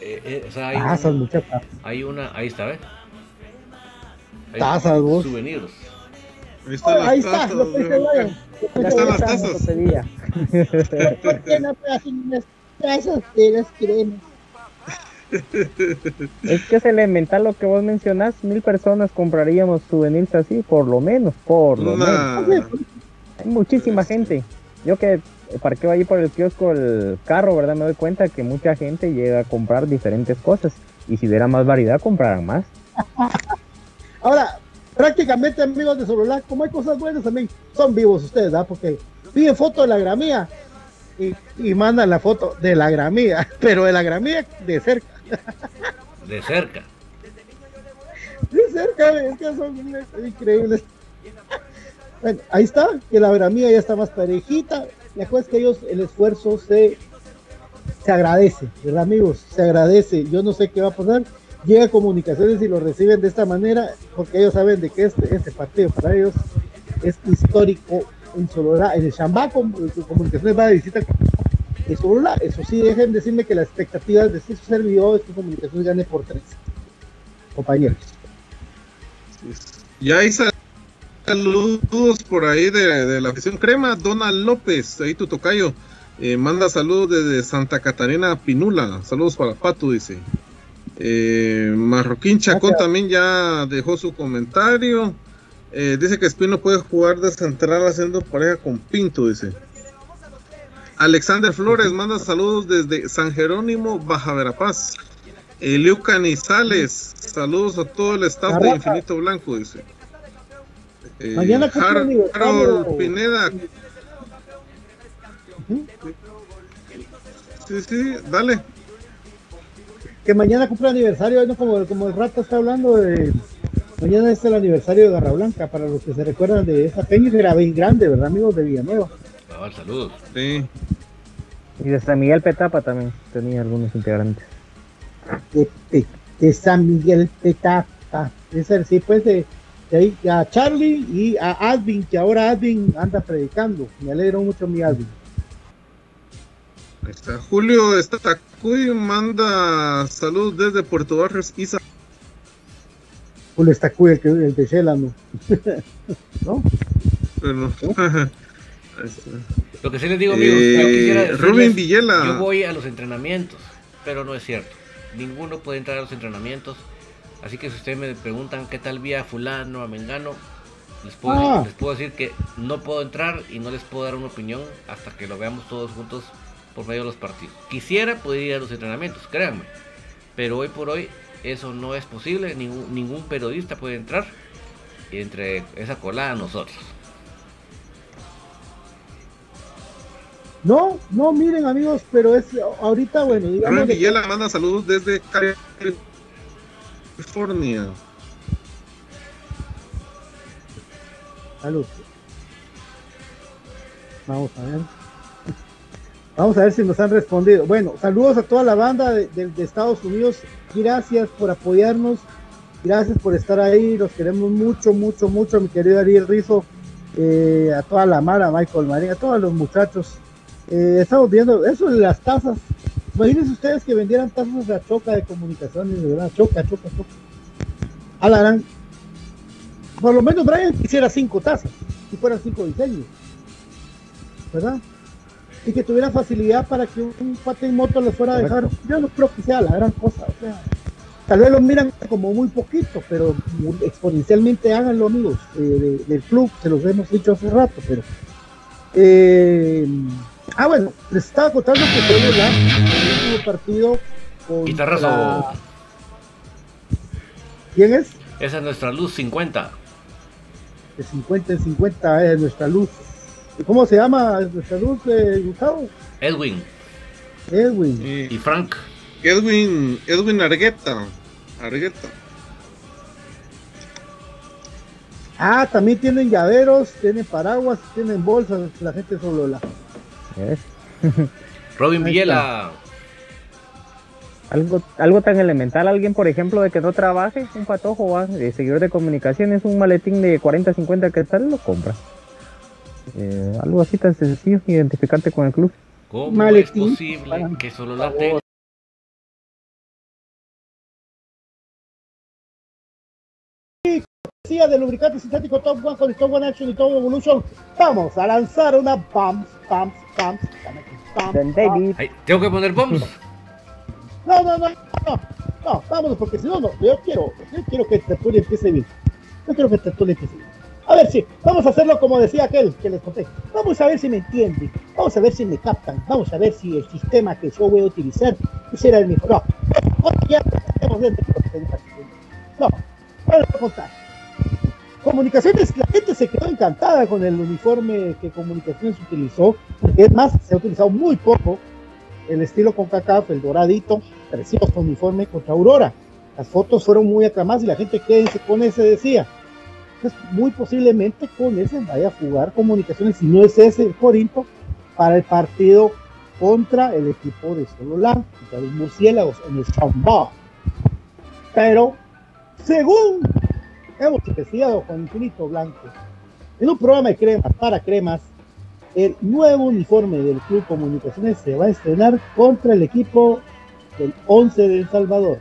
eh, eh, o sea, hay, Tazas, un- muchas hay una, ahí está, ¿ves? Hay Tazas, vos. Souvenirs. Ahí están las Ahí está, tazas. Ahí están las tazas. <laughs> ¿Por qué no unas tazas de las cremas? Es que es elemental lo que vos mencionás, mil personas compraríamos souvenirs así, por lo menos, por lo menos. Hay muchísima gente. Yo que parqueo ahí por el kiosco el carro, ¿verdad? Me doy cuenta que mucha gente llega a comprar diferentes cosas. Y si hubiera más variedad, comprarán más. <laughs> Ahora, prácticamente amigos de celular, como hay cosas buenas también, son vivos ustedes, ¿verdad? Porque piden foto de la gramía y, y mandan la foto de la gramía, <laughs> pero de la gramía de cerca. <laughs> De cerca. De cerca, es que son increíbles. Bueno, ahí está, que la gramía ya está más parejita. La cosa es que ellos, el esfuerzo se, se agradece, ¿verdad, amigos? Se agradece. Yo no sé qué va a pasar. Llega comunicaciones y lo reciben de esta manera, porque ellos saben de que este, este partido para ellos es histórico en Sololá. En el Chambá, com- comunicaciones va de visita en Sololá. Eso sí, dejen decirme que la expectativa de si su servidor es que comunicaciones gane por tres. Compañeros. Y hay saludos por ahí de, de la afición crema. Donald López, ahí tu tocayo. eh, manda saludos desde Santa Catarina Pinula. Saludos para Pato, dice. Eh, Marroquín Chacón Gracias. también ya dejó su comentario. Eh, dice que Espino puede jugar de central haciendo pareja con Pinto, dice. Alexander Flores manda saludos desde San Jerónimo, Baja Verapaz. Eliu Canizales, saludos a todo el staff de. Infinito Blanco, dice. Eh, Mañana cumple Har- aniversario. Harold Pineda. Ujú. Sí, sí, dale. que mañana cumple aniversario, ¿no? como, como el rato está hablando de mañana es el aniversario de Garra Blanca, para los que se recuerdan de esa peña que era bien grande, ¿verdad amigos de Villanueva? Ah, saludos. Sí. Y de San Miguel Petapa también tenía algunos integrantes. De, de- de San Miguel Petapa, ese sí pues de ahí a Charlie y a Advin, que ahora Advin anda predicando, me alegro mucho mi Advin. Ahí está. Julio Estacuy manda saludos desde Puerto Barrios, Isa. Julio está cool, el, que- el de Shelano. <laughs> ¿No? Bueno, <laughs> está. Lo que sí les digo, amigos, Eh, yo quisiera decirles, Rubén Villela. Yo voy a los entrenamientos, pero no es cierto. Ninguno puede entrar a los entrenamientos. Así que si ustedes me preguntan qué tal vía fulano, a Mengano, les puedo, Ah. les puedo decir que no puedo entrar y no les puedo dar una opinión hasta que lo veamos todos juntos por medio de los partidos. Quisiera poder ir a los entrenamientos, créanme. Pero hoy por hoy eso no es posible. Ningún, ningún periodista puede entrar entre esa colada nosotros. No, no, miren amigos, pero es ahorita, bueno, digamos de- Villela manda saludos desde California. Salud. Vamos a ver. Vamos a ver si nos han respondido. Bueno, saludos a toda la banda de, Estados Unidos. Gracias por apoyarnos. Gracias por estar ahí. Los queremos mucho, mucho, mucho. Mi querido Ariel Rizo. eh, a toda la Mara, Michael María, a todos los muchachos. Eh, estamos viendo eso de las tazas. Imagínense ustedes que vendieran tazas a choca de comunicaciones, de verdad. Choca, choca, choca. A la gran. Por lo menos Brian quisiera cinco tazas, si fueran cinco diseños. ¿Verdad? Y que tuviera facilidad para que un, pate en moto le fuera a dejar. Yo no creo que sea la gran cosa. O sea, tal vez lo miran como muy poquito, pero exponencialmente háganlo, amigos, eh, de- del club, se los hemos dicho hace rato, pero. eh, ah, bueno, les estaba contando que fue el último partido con. Guitarrazo. ¿Quién es? Esa es nuestra luz 50. de 50 en 50 es nuestra luz. ¿Y ¿Cómo se llama nuestra luz, eh, Gustavo? Edwin Edwin. Y y Frank. Edwin, Edwin Argueta. Argueta. Ah, también tienen llaveros, tienen paraguas, tienen bolsas, la gente solo la. ¿Ves? <laughs> Robin Villela. Algo, algo tan elemental, alguien por ejemplo de que no trabaje, un patojo va, de seguidor de comunicaciones, un maletín de 40, 50 que tal, lo compra. Eh, algo así tan sencillo, identificarte con el club. ¿Cómo es posible que solo la tenga? de lubricante sintético Top One con Top One Action y Top Evolution. Vamos a lanzar una ¿Tengo que poner Bumps? No, no, no, no, no, vámonos, porque si no, no, yo quiero, yo quiero que Tertulia empiece bien. Yo quiero que Tertulia empiece bien. A ver si, vamos a hacerlo como decía aquel que les conté. Vamos a ver si me entienden, vamos a ver si me captan, vamos a ver si el sistema que yo voy a utilizar será el mejor. No, ya estamos viendo No, vamos a contar. Comunicaciones, la gente se quedó encantada con el uniforme que Comunicaciones utilizó, es más, se ha utilizado muy poco el estilo con CACAF, el doradito, precioso uniforme contra Aurora. Las fotos fueron muy aclamadas y la gente quédense con ese decía. Entonces, muy posiblemente con ese vaya a jugar comunicaciones, si no es ese el Corinto, para el partido contra el equipo de Sololán, contra los murciélagos en el Chambá. Pero, según hemos investigado con Infinito Blanco, en un programa de cremas para cremas, el nuevo uniforme del Club Comunicaciones se va a estrenar contra el equipo del 11 de El Salvador.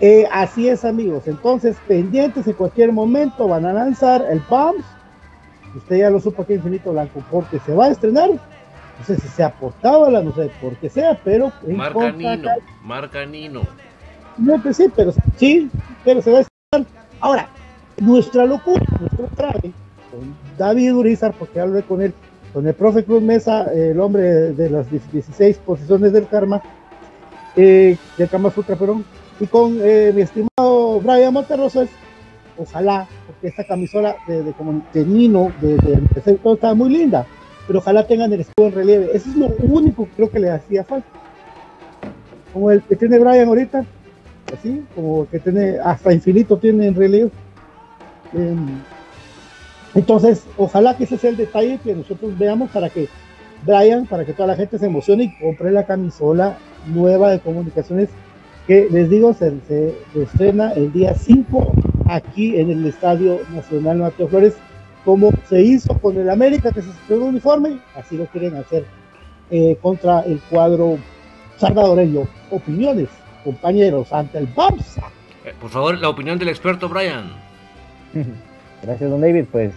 Eh, así es, amigos. Entonces, pendientes en cualquier momento van a lanzar el PAMS. Usted ya lo supo aquí Infinito Blanco, porque se va a estrenar. No sé si se ha portado, no sé por qué sea, pero. Marca Nino, marca Nino. No, pues sí, pero sí, pero se va a estrenar. Ahora, nuestra locura, nuestro traje David Urizar, porque hablé con él, con el profe Cruz Mesa, el hombre de las 16 posiciones del karma, eh, del Kama Sutra, perdón, y con eh, mi estimado Brian Monterroso, ojalá, porque esta camisola de, de, de Nino, de, de, todo está muy linda, pero ojalá tengan el escudo en relieve. Eso es lo único que creo que le hacía falta. Como el que tiene Brian ahorita, así, como que tiene hasta infinito tiene en relieve. Entonces, ojalá que ese sea el detalle que nosotros veamos para que Brian, para que toda la gente se emocione y compre la camisola nueva de comunicaciones que les digo se, estrena el día 5 aquí en el Estadio Nacional Mateo Flores, como se hizo con el América que se estrenó uniforme, así lo quieren hacer eh, contra el cuadro salvadoreño. Opiniones, compañeros, ante el BAMSA. Eh, por favor, la opinión del experto Brian. <laughs> Gracias, don David. Pues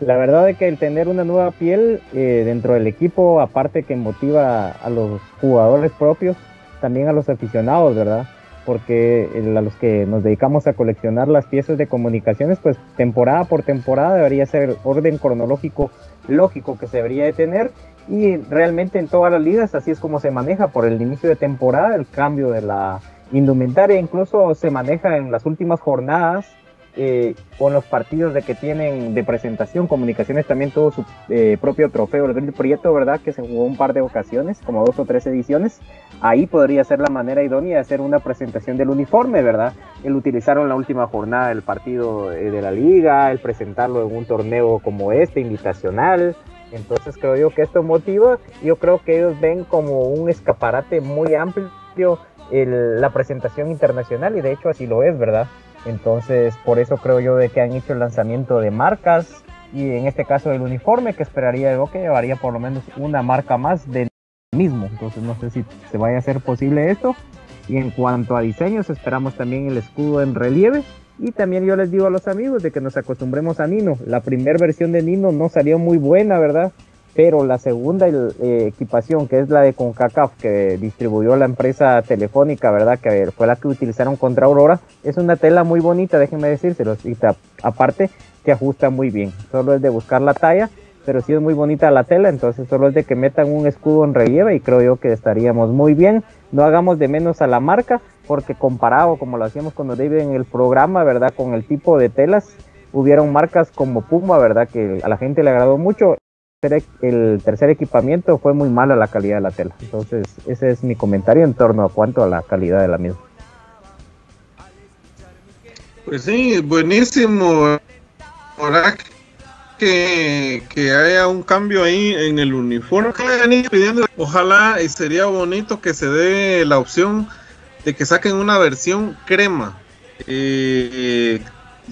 la verdad es que el tener una nueva piel eh, dentro del equipo, aparte que motiva a los jugadores propios, también a los aficionados, ¿verdad? Porque a los que nos dedicamos a coleccionar las piezas de comunicaciones, pues temporada por temporada debería ser el orden cronológico lógico que se debería de tener y realmente en todas las ligas así es como se maneja por el inicio de temporada, el cambio de la indumentaria incluso se maneja en las últimas jornadas eh, con los partidos de que tienen de presentación, Comunicaciones también tuvo su eh, propio trofeo, el Grill Prieto, ¿verdad? Que se jugó un par de ocasiones, como dos o tres ediciones. Ahí podría ser la manera idónea de hacer una presentación del uniforme, ¿verdad? El utilizarlo en la última jornada del partido eh, de la liga, el presentarlo en un torneo como este, invitacional. Entonces creo yo que esto motiva, yo creo que ellos ven como un escaparate muy amplio la presentación internacional y de hecho así lo es, ¿verdad? Entonces, por eso creo yo de que han hecho el lanzamiento de marcas y en este caso el uniforme que esperaría yo que llevaría por lo menos una marca más del mismo. Entonces, no sé si se vaya a hacer posible esto. Y en cuanto a diseños, esperamos también el escudo en relieve. Y también yo les digo a los amigos de que nos acostumbremos a Nino. La primera versión de Nino no salió muy buena, ¿verdad? pero la segunda eh, equipación, que es la de CONCACAF, que distribuyó la empresa telefónica, ¿verdad? Que fue la que utilizaron contra Aurora, es una tela muy bonita, déjenme decírselo, y aparte que ajusta muy bien, solo es de buscar la talla, pero sí es muy bonita la tela, entonces solo es de que metan un escudo en relieve y creo yo que estaríamos muy bien, no hagamos de menos a la marca, porque comparado como lo hacíamos cuando David en el programa, ¿verdad? Con el tipo de telas, hubieron marcas como Puma, ¿verdad? Que a la gente le agradó mucho el tercer equipamiento fue muy mala la calidad de la tela. Entonces, ese es mi comentario en torno a cuanto a la calidad de la misma. Pues sí, buenísimo. que, que haya un cambio ahí en el uniforme. Ojalá y sería bonito que se dé la opción de que saquen una versión crema. Eh,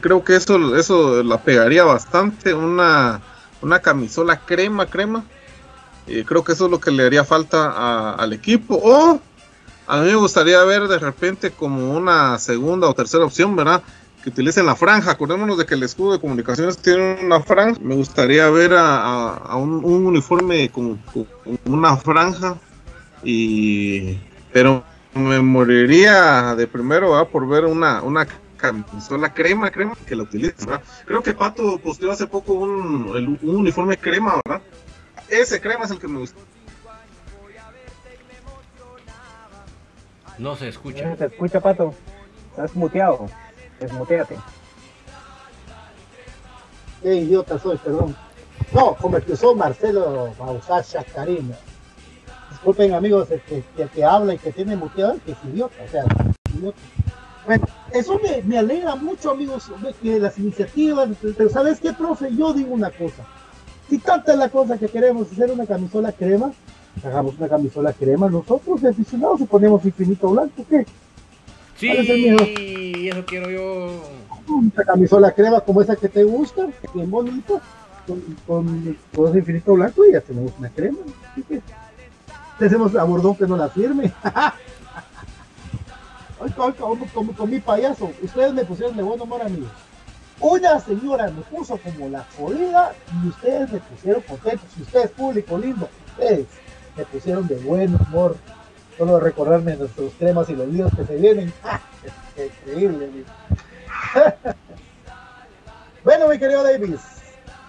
creo que eso, eso la pegaría bastante. Una, una camisola crema, crema. Eh, creo que eso es lo que le haría falta al equipo. O a mí me gustaría ver de repente como una segunda o tercera opción, ¿verdad? Que utilicen la franja. Acordémonos de que el escudo de comunicaciones tiene una franja. Me gustaría ver a, a- un uniforme con, con una franja. Y pero me moriría de primero ¿verdad? por ver una, una camisola crema, crema que la. ¿verdad? Creo que Pato posteó hace poco un, el- un uniforme crema, ¿verdad? Ese crema es el que me gusta. No se escucha. ¿Se escucha, Pato? Estás muteado. Desmuteate. Qué idiota soy, perdón. No, como el que soy Marcelo Bausá Chacarina. Disculpen amigos, el que, el que habla y que tiene muteado, que es idiota, o sea, idiota. Bueno, eso me, me alegra mucho, amigos, de que las iniciativas, pero ¿sabes qué, profe? Yo digo una cosa. Si tanta es la cosa que queremos hacer una camisola crema, hagamos una camisola crema nosotros, aficionados, y ponemos infinito blanco, ¿qué? Sí, eso quiero yo. una camisola crema como esa que te gusta, bien bonita, con, con, con ese infinito blanco y ya tenemos una crema. Que le hacemos a Bordón que no la firme. <laughs> Como, con mi payaso, ustedes me pusieron de buen humor, amigos. Una señora me puso como la jodida y ustedes me pusieron contentos. Y ustedes, público lindo, ustedes me pusieron de buen humor. Solo recordarme nuestros cremas y los líos que se vienen. <laughs> ¡Ah! ¡Qué increíble! <laughs> Bueno, mi querido Davis,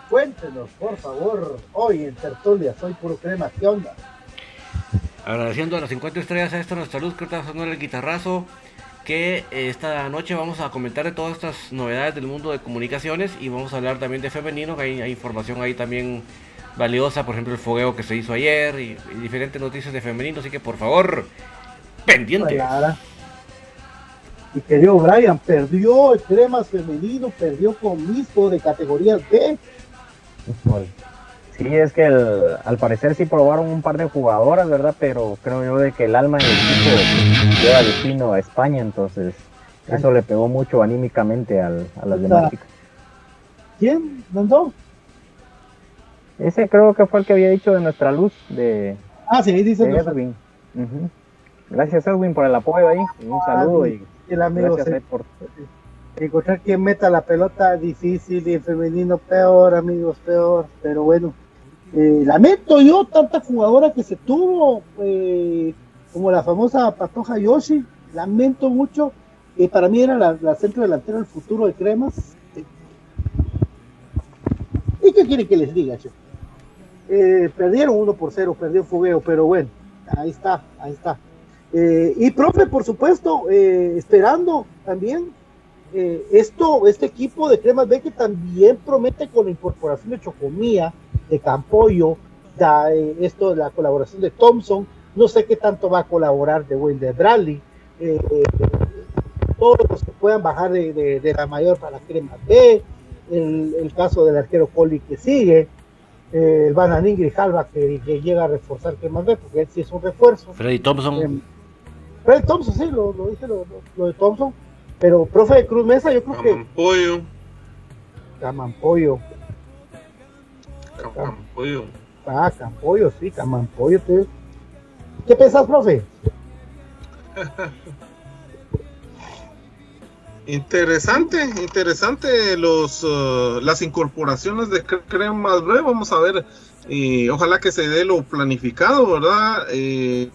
cuéntenos, por favor, hoy en Tertulia, soy puro crema, ¿qué onda? Agradeciendo a las 50 estrellas a esta nuestra luz que está sonando el guitarrazo. Que eh, esta noche vamos a comentar de todas estas novedades del mundo de comunicaciones y vamos a hablar también de femenino, que hay, hay información ahí también valiosa, por ejemplo el fogueo que se hizo ayer y, y diferentes noticias de femenino, así que por favor, pendientes. Clara. Mi querido Brian, perdió el cremas femenino, perdió con Misco de categorías B. Sí, es que el- al parecer sí probaron un par de jugadoras, ¿verdad? Pero creo yo de que el alma del equipo lleva destino a España, entonces eso le pegó mucho anímicamente al- a las demás chicas. ¿Quién mandó? Ese creo que fue el que había dicho de nuestra luz, de, Ah, sí, ahí dice de Edwin. Gracias Edwin por el apoyo ahí, y un saludo y el amigo gracias se- Ed, por encontrar quien meta la pelota difícil y en femenino peor, amigos, peor. Pero bueno, eh, lamento yo tanta jugadora que se tuvo, eh, como la famosa Patoja Yoshi. Lamento mucho. que para mí era la, centro delantera del futuro de Cremas. Eh, ¿Y qué quieren que les diga, che? Eh, perdieron 1 por 0, perdió Fogueo, pero bueno, ahí está, ahí está. Eh, y profe, por supuesto, eh, esperando también eh, esto, este equipo de Cremas B que también promete con la incorporación de Chocomía, de Campoyo, da, eh, esto de la colaboración de Thompson, no sé qué tanto va a colaborar de Will de Bradley, eh, eh, todos los que puedan bajar de, de- de la mayor para Cremas B, el, el caso del arquero Poli que sigue, eh, el Bananín Grijalva que, que llega a reforzar Cremas B, porque él sí es un refuerzo. Freddy Thompson. Em, Fred Thompson, sí, lo, lo dije, lo, lo- lo de Thompson. Pero, profe de Cruz Mesa, yo creo que. Camampollo, Camampollo. Camampollo. Ah, Campollo, sí, Camampollo. te- ¿Qué pensás, profe? <laughs> Interesante, interesante los uh, las incorporaciones de Cre- Cremas B. Vamos a ver, y ojalá que se dé lo planificado, ¿verdad? Eh,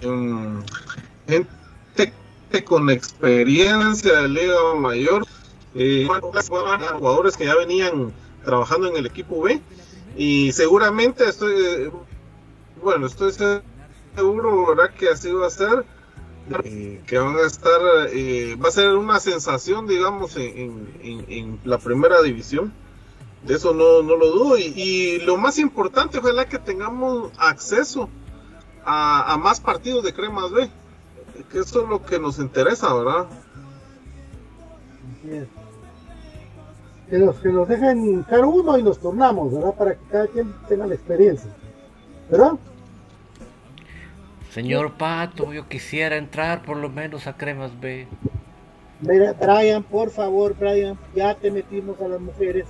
em, gente con experiencia de Liga Mayor, eh, jugadores que ya venían trabajando en el equipo B, y seguramente estoy, bueno, estoy seguro, ¿verdad? Que así va a ser eh, que van a estar, eh, va a ser una sensación, digamos, en, en- en la primera división. De eso no, no lo dudo. Y, y lo más importante, ojalá que tengamos acceso a, a más partidos de Cremas B. Que eso es lo que nos interesa, ¿verdad? Que nos, que nos dejen cada uno y nos tornamos, ¿verdad? Para que cada quien tenga la experiencia. ¿Verdad? Señor Pato, yo quisiera entrar por lo menos a Cremas B. Mira, Brian, por favor, Brian, ya te metimos a las mujeres.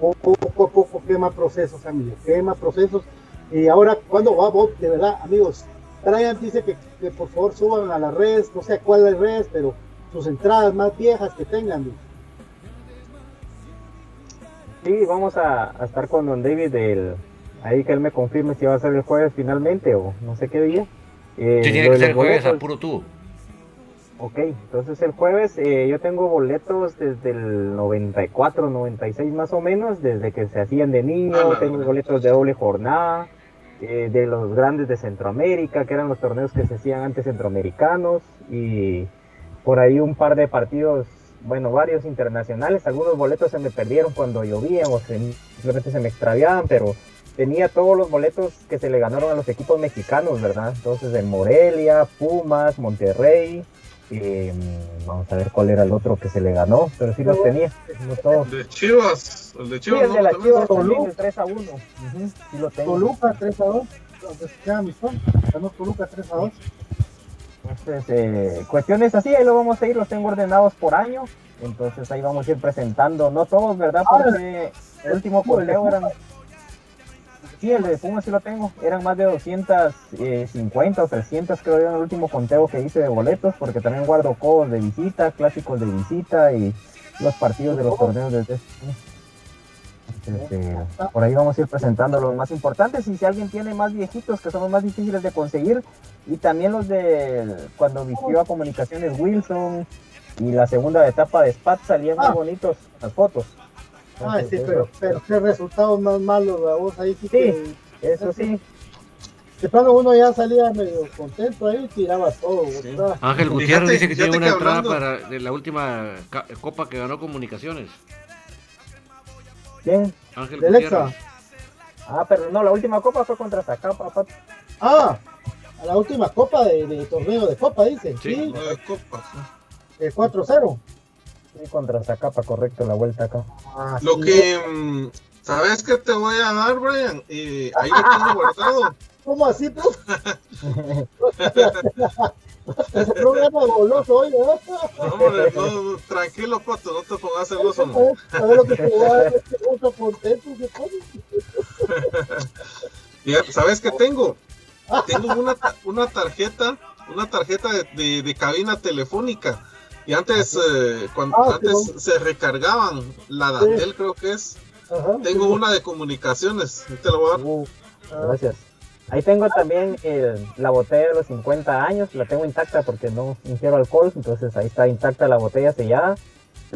Poco a poco quema procesos, amigos. Quema procesos. Y ahora, cuando va vos, de verdad, amigos, Brian dice que, que por favor suban a las redes, no sé cuál es redes, pero sus entradas más viejas que tengan. Sí, vamos a, a estar con Don David el, ahí que él me confirme si va a ser el jueves finalmente o no sé qué día. Eh, Sí, tiene lo que de ser los jueves a boletos- puro tú. Ok, entonces el jueves eh, yo tengo boletos desde el 94, 96 más o menos, desde que se hacían de niño, Ah, tengo no. boletos de doble jornada, eh, de los grandes de Centroamérica, que eran los torneos que se hacían antes centroamericanos, y por ahí un par de partidos, bueno, varios internacionales, algunos boletos se me perdieron cuando llovían o se- simplemente se me extraviaban, pero tenía todos los boletos que se le ganaron a los equipos mexicanos, ¿verdad? Entonces en Morelia, Pumas, Monterrey, eh, vamos a ver cuál era el otro que se le ganó, pero sí los tenía, no todos. El de Chivas, el de Sí, Chivas, el ¿no? de la También. Chivas también, Toluca. el 3 a 1. Ujú, sí lo tengo. Toluca 3 a 2. Entonces, queda mi son. Ganó Toluca 3 a 2. Entonces, eh, cuestiones así, ahí lo vamos a ir, los tengo ordenados por año. Entonces ahí vamos a ir presentando, no todos, ¿verdad? Ah, Porque el último conteo eran... Sí, el de Puma sí lo tengo. Eran más de 250 o 300 creo yo en el último conteo que hice de boletos, porque también guardo codos de visita, clásicos de visita y los partidos de los torneos desde... Eh, por ahí vamos a ir presentando los más importantes y si alguien tiene más viejitos que son los más difíciles de conseguir y también los de cuando vistió a comunicaciones Wilson y la segunda etapa de Spat salían muy Ah. bonitos las fotos. Ah, sí, pero, pero qué resultados más malos, la voz ahí sí que. Eso sí, De plano uno ya salía medio contento ahí y tiraba todo. Ángel Fíjate- Gutiérrez dice que tiene una entrada hablando- para de la última copa que ganó Comunicaciones. Bien. Ángel. Ah, pero no, la última copa fue contra Zacapa. Ah, a la última copa de, de torneo de copa, dicen. Sí. Sí, copas, ¿no? el 4-0. Sí, contra Zacapa, correcto, la vuelta acá. Ah, Lo sí. que, mm, ¿sabes qué te voy a dar, Brian? Eh, ahí lo tengo <laughs> guardado. ¿Cómo así, pues? <laughs> <laughs> <laughs> Ese programa goloso hoy, ¿verdad? No, hombre, no, tranquilo, Pato, no te pongas celoso. no. A ver lo que te voy a dar, este gusto contento que ¿Sabes qué tengo? Tengo una, una tarjeta, una tarjeta de, de- de cabina telefónica. Y antes, eh, cuando Ah, antes sí. se recargaban, la Datel creo que es. Ajá. Tengo una de comunicaciones, ahí te la voy a dar. Uh, gracias. Ahí tengo también el- la botella de los 50 años, la tengo intacta porque no ingiero alcohol, entonces ahí está intacta la botella sellada.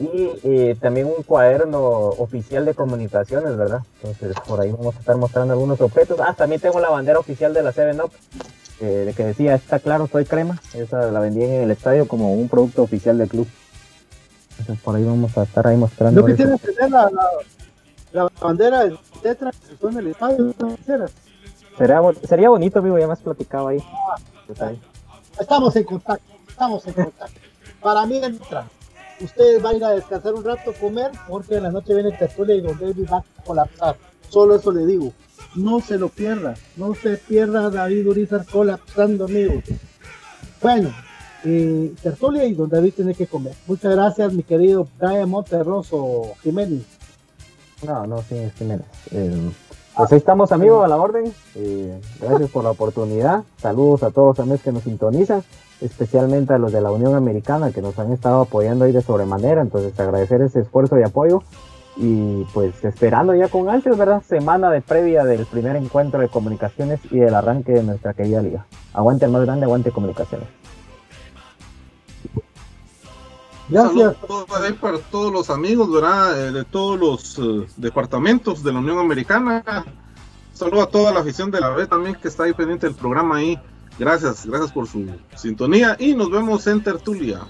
Y eh, también un cuaderno oficial de comunicaciones, ¿verdad? Entonces por ahí vamos a estar mostrando algunos objetos. Ah, también tengo la bandera oficial de la 7-Up, eh, de que decía, está claro, soy crema. Esa la vendí en el estadio como un producto oficial del club. Entonces por ahí vamos a estar ahí mostrando. Yo quisiera tener la, la, la bandera del Tetra en el estadio. Sería, sería bonito, amigo, ya me has platicado ahí. Estamos en contacto, estamos en contacto. Para mí entra. Ustedes van a ir a descansar un rato, comer, porque en la noche viene tertulia y Don David va a colapsar. Solo eso le digo. No se lo pierda, no se pierda David Urizar colapsando, amigos. Bueno, eh, tertulia y Don David tiene que comer. Muchas gracias, mi querido Brian Monterroso Jiménez. No, no, sí, menos. Eh, pues ahí estamos, amigos, a la orden. Eh, gracias por la oportunidad. Saludos a todos amigos que nos sintonizan, especialmente a los de la Unión Americana que nos han estado apoyando ahí de sobremanera. Entonces, agradecer ese esfuerzo y apoyo. Y pues esperando ya con antes, ¿verdad? Semana de previa del primer encuentro de comunicaciones y del arranque de nuestra querida liga. Aguante el más grande, aguante comunicaciones. Gracias. Saludos para todos los amigos, ¿verdad? Eh, de todos los eh, departamentos de la Unión Americana. Saludos a toda la afición de la B también que está ahí pendiente del programa ahí. Gracias, gracias por su sintonía y nos vemos en Tertulia.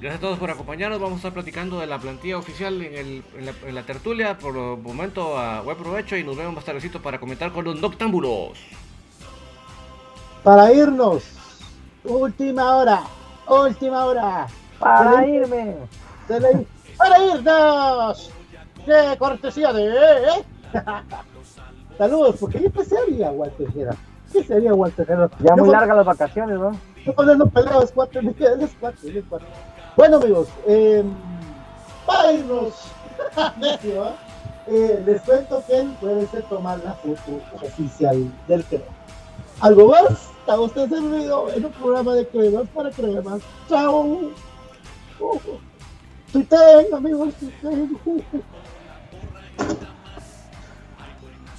Gracias a todos por acompañarnos. Vamos a estar platicando de la plantilla oficial en, el- en la, en la tertulia. Por el momento, a buen provecho y nos vemos más tardecito para comentar con los noctámbulos. Para irnos, última hora, última hora. Para irme. Para irnos, de cortesía de. ¿eh? <laughs> Saludos, porque yo qué sería Walter Gerard. ¿Qué sería Walter Gerard? Ya muy largas las vacaciones, ¿no? No poniendo peleas cuatro, las cuatro, cuatro. Bueno, amigos, eh, para irnos, <laughs> ¿eh? Eh, les cuento que puede ser tomar la foto oficial del crema. ¿Algo más? Está usted servido en un programa de cremas para cremas. ¡Chao! Uh, uh. ¡Tuiteen, amigos!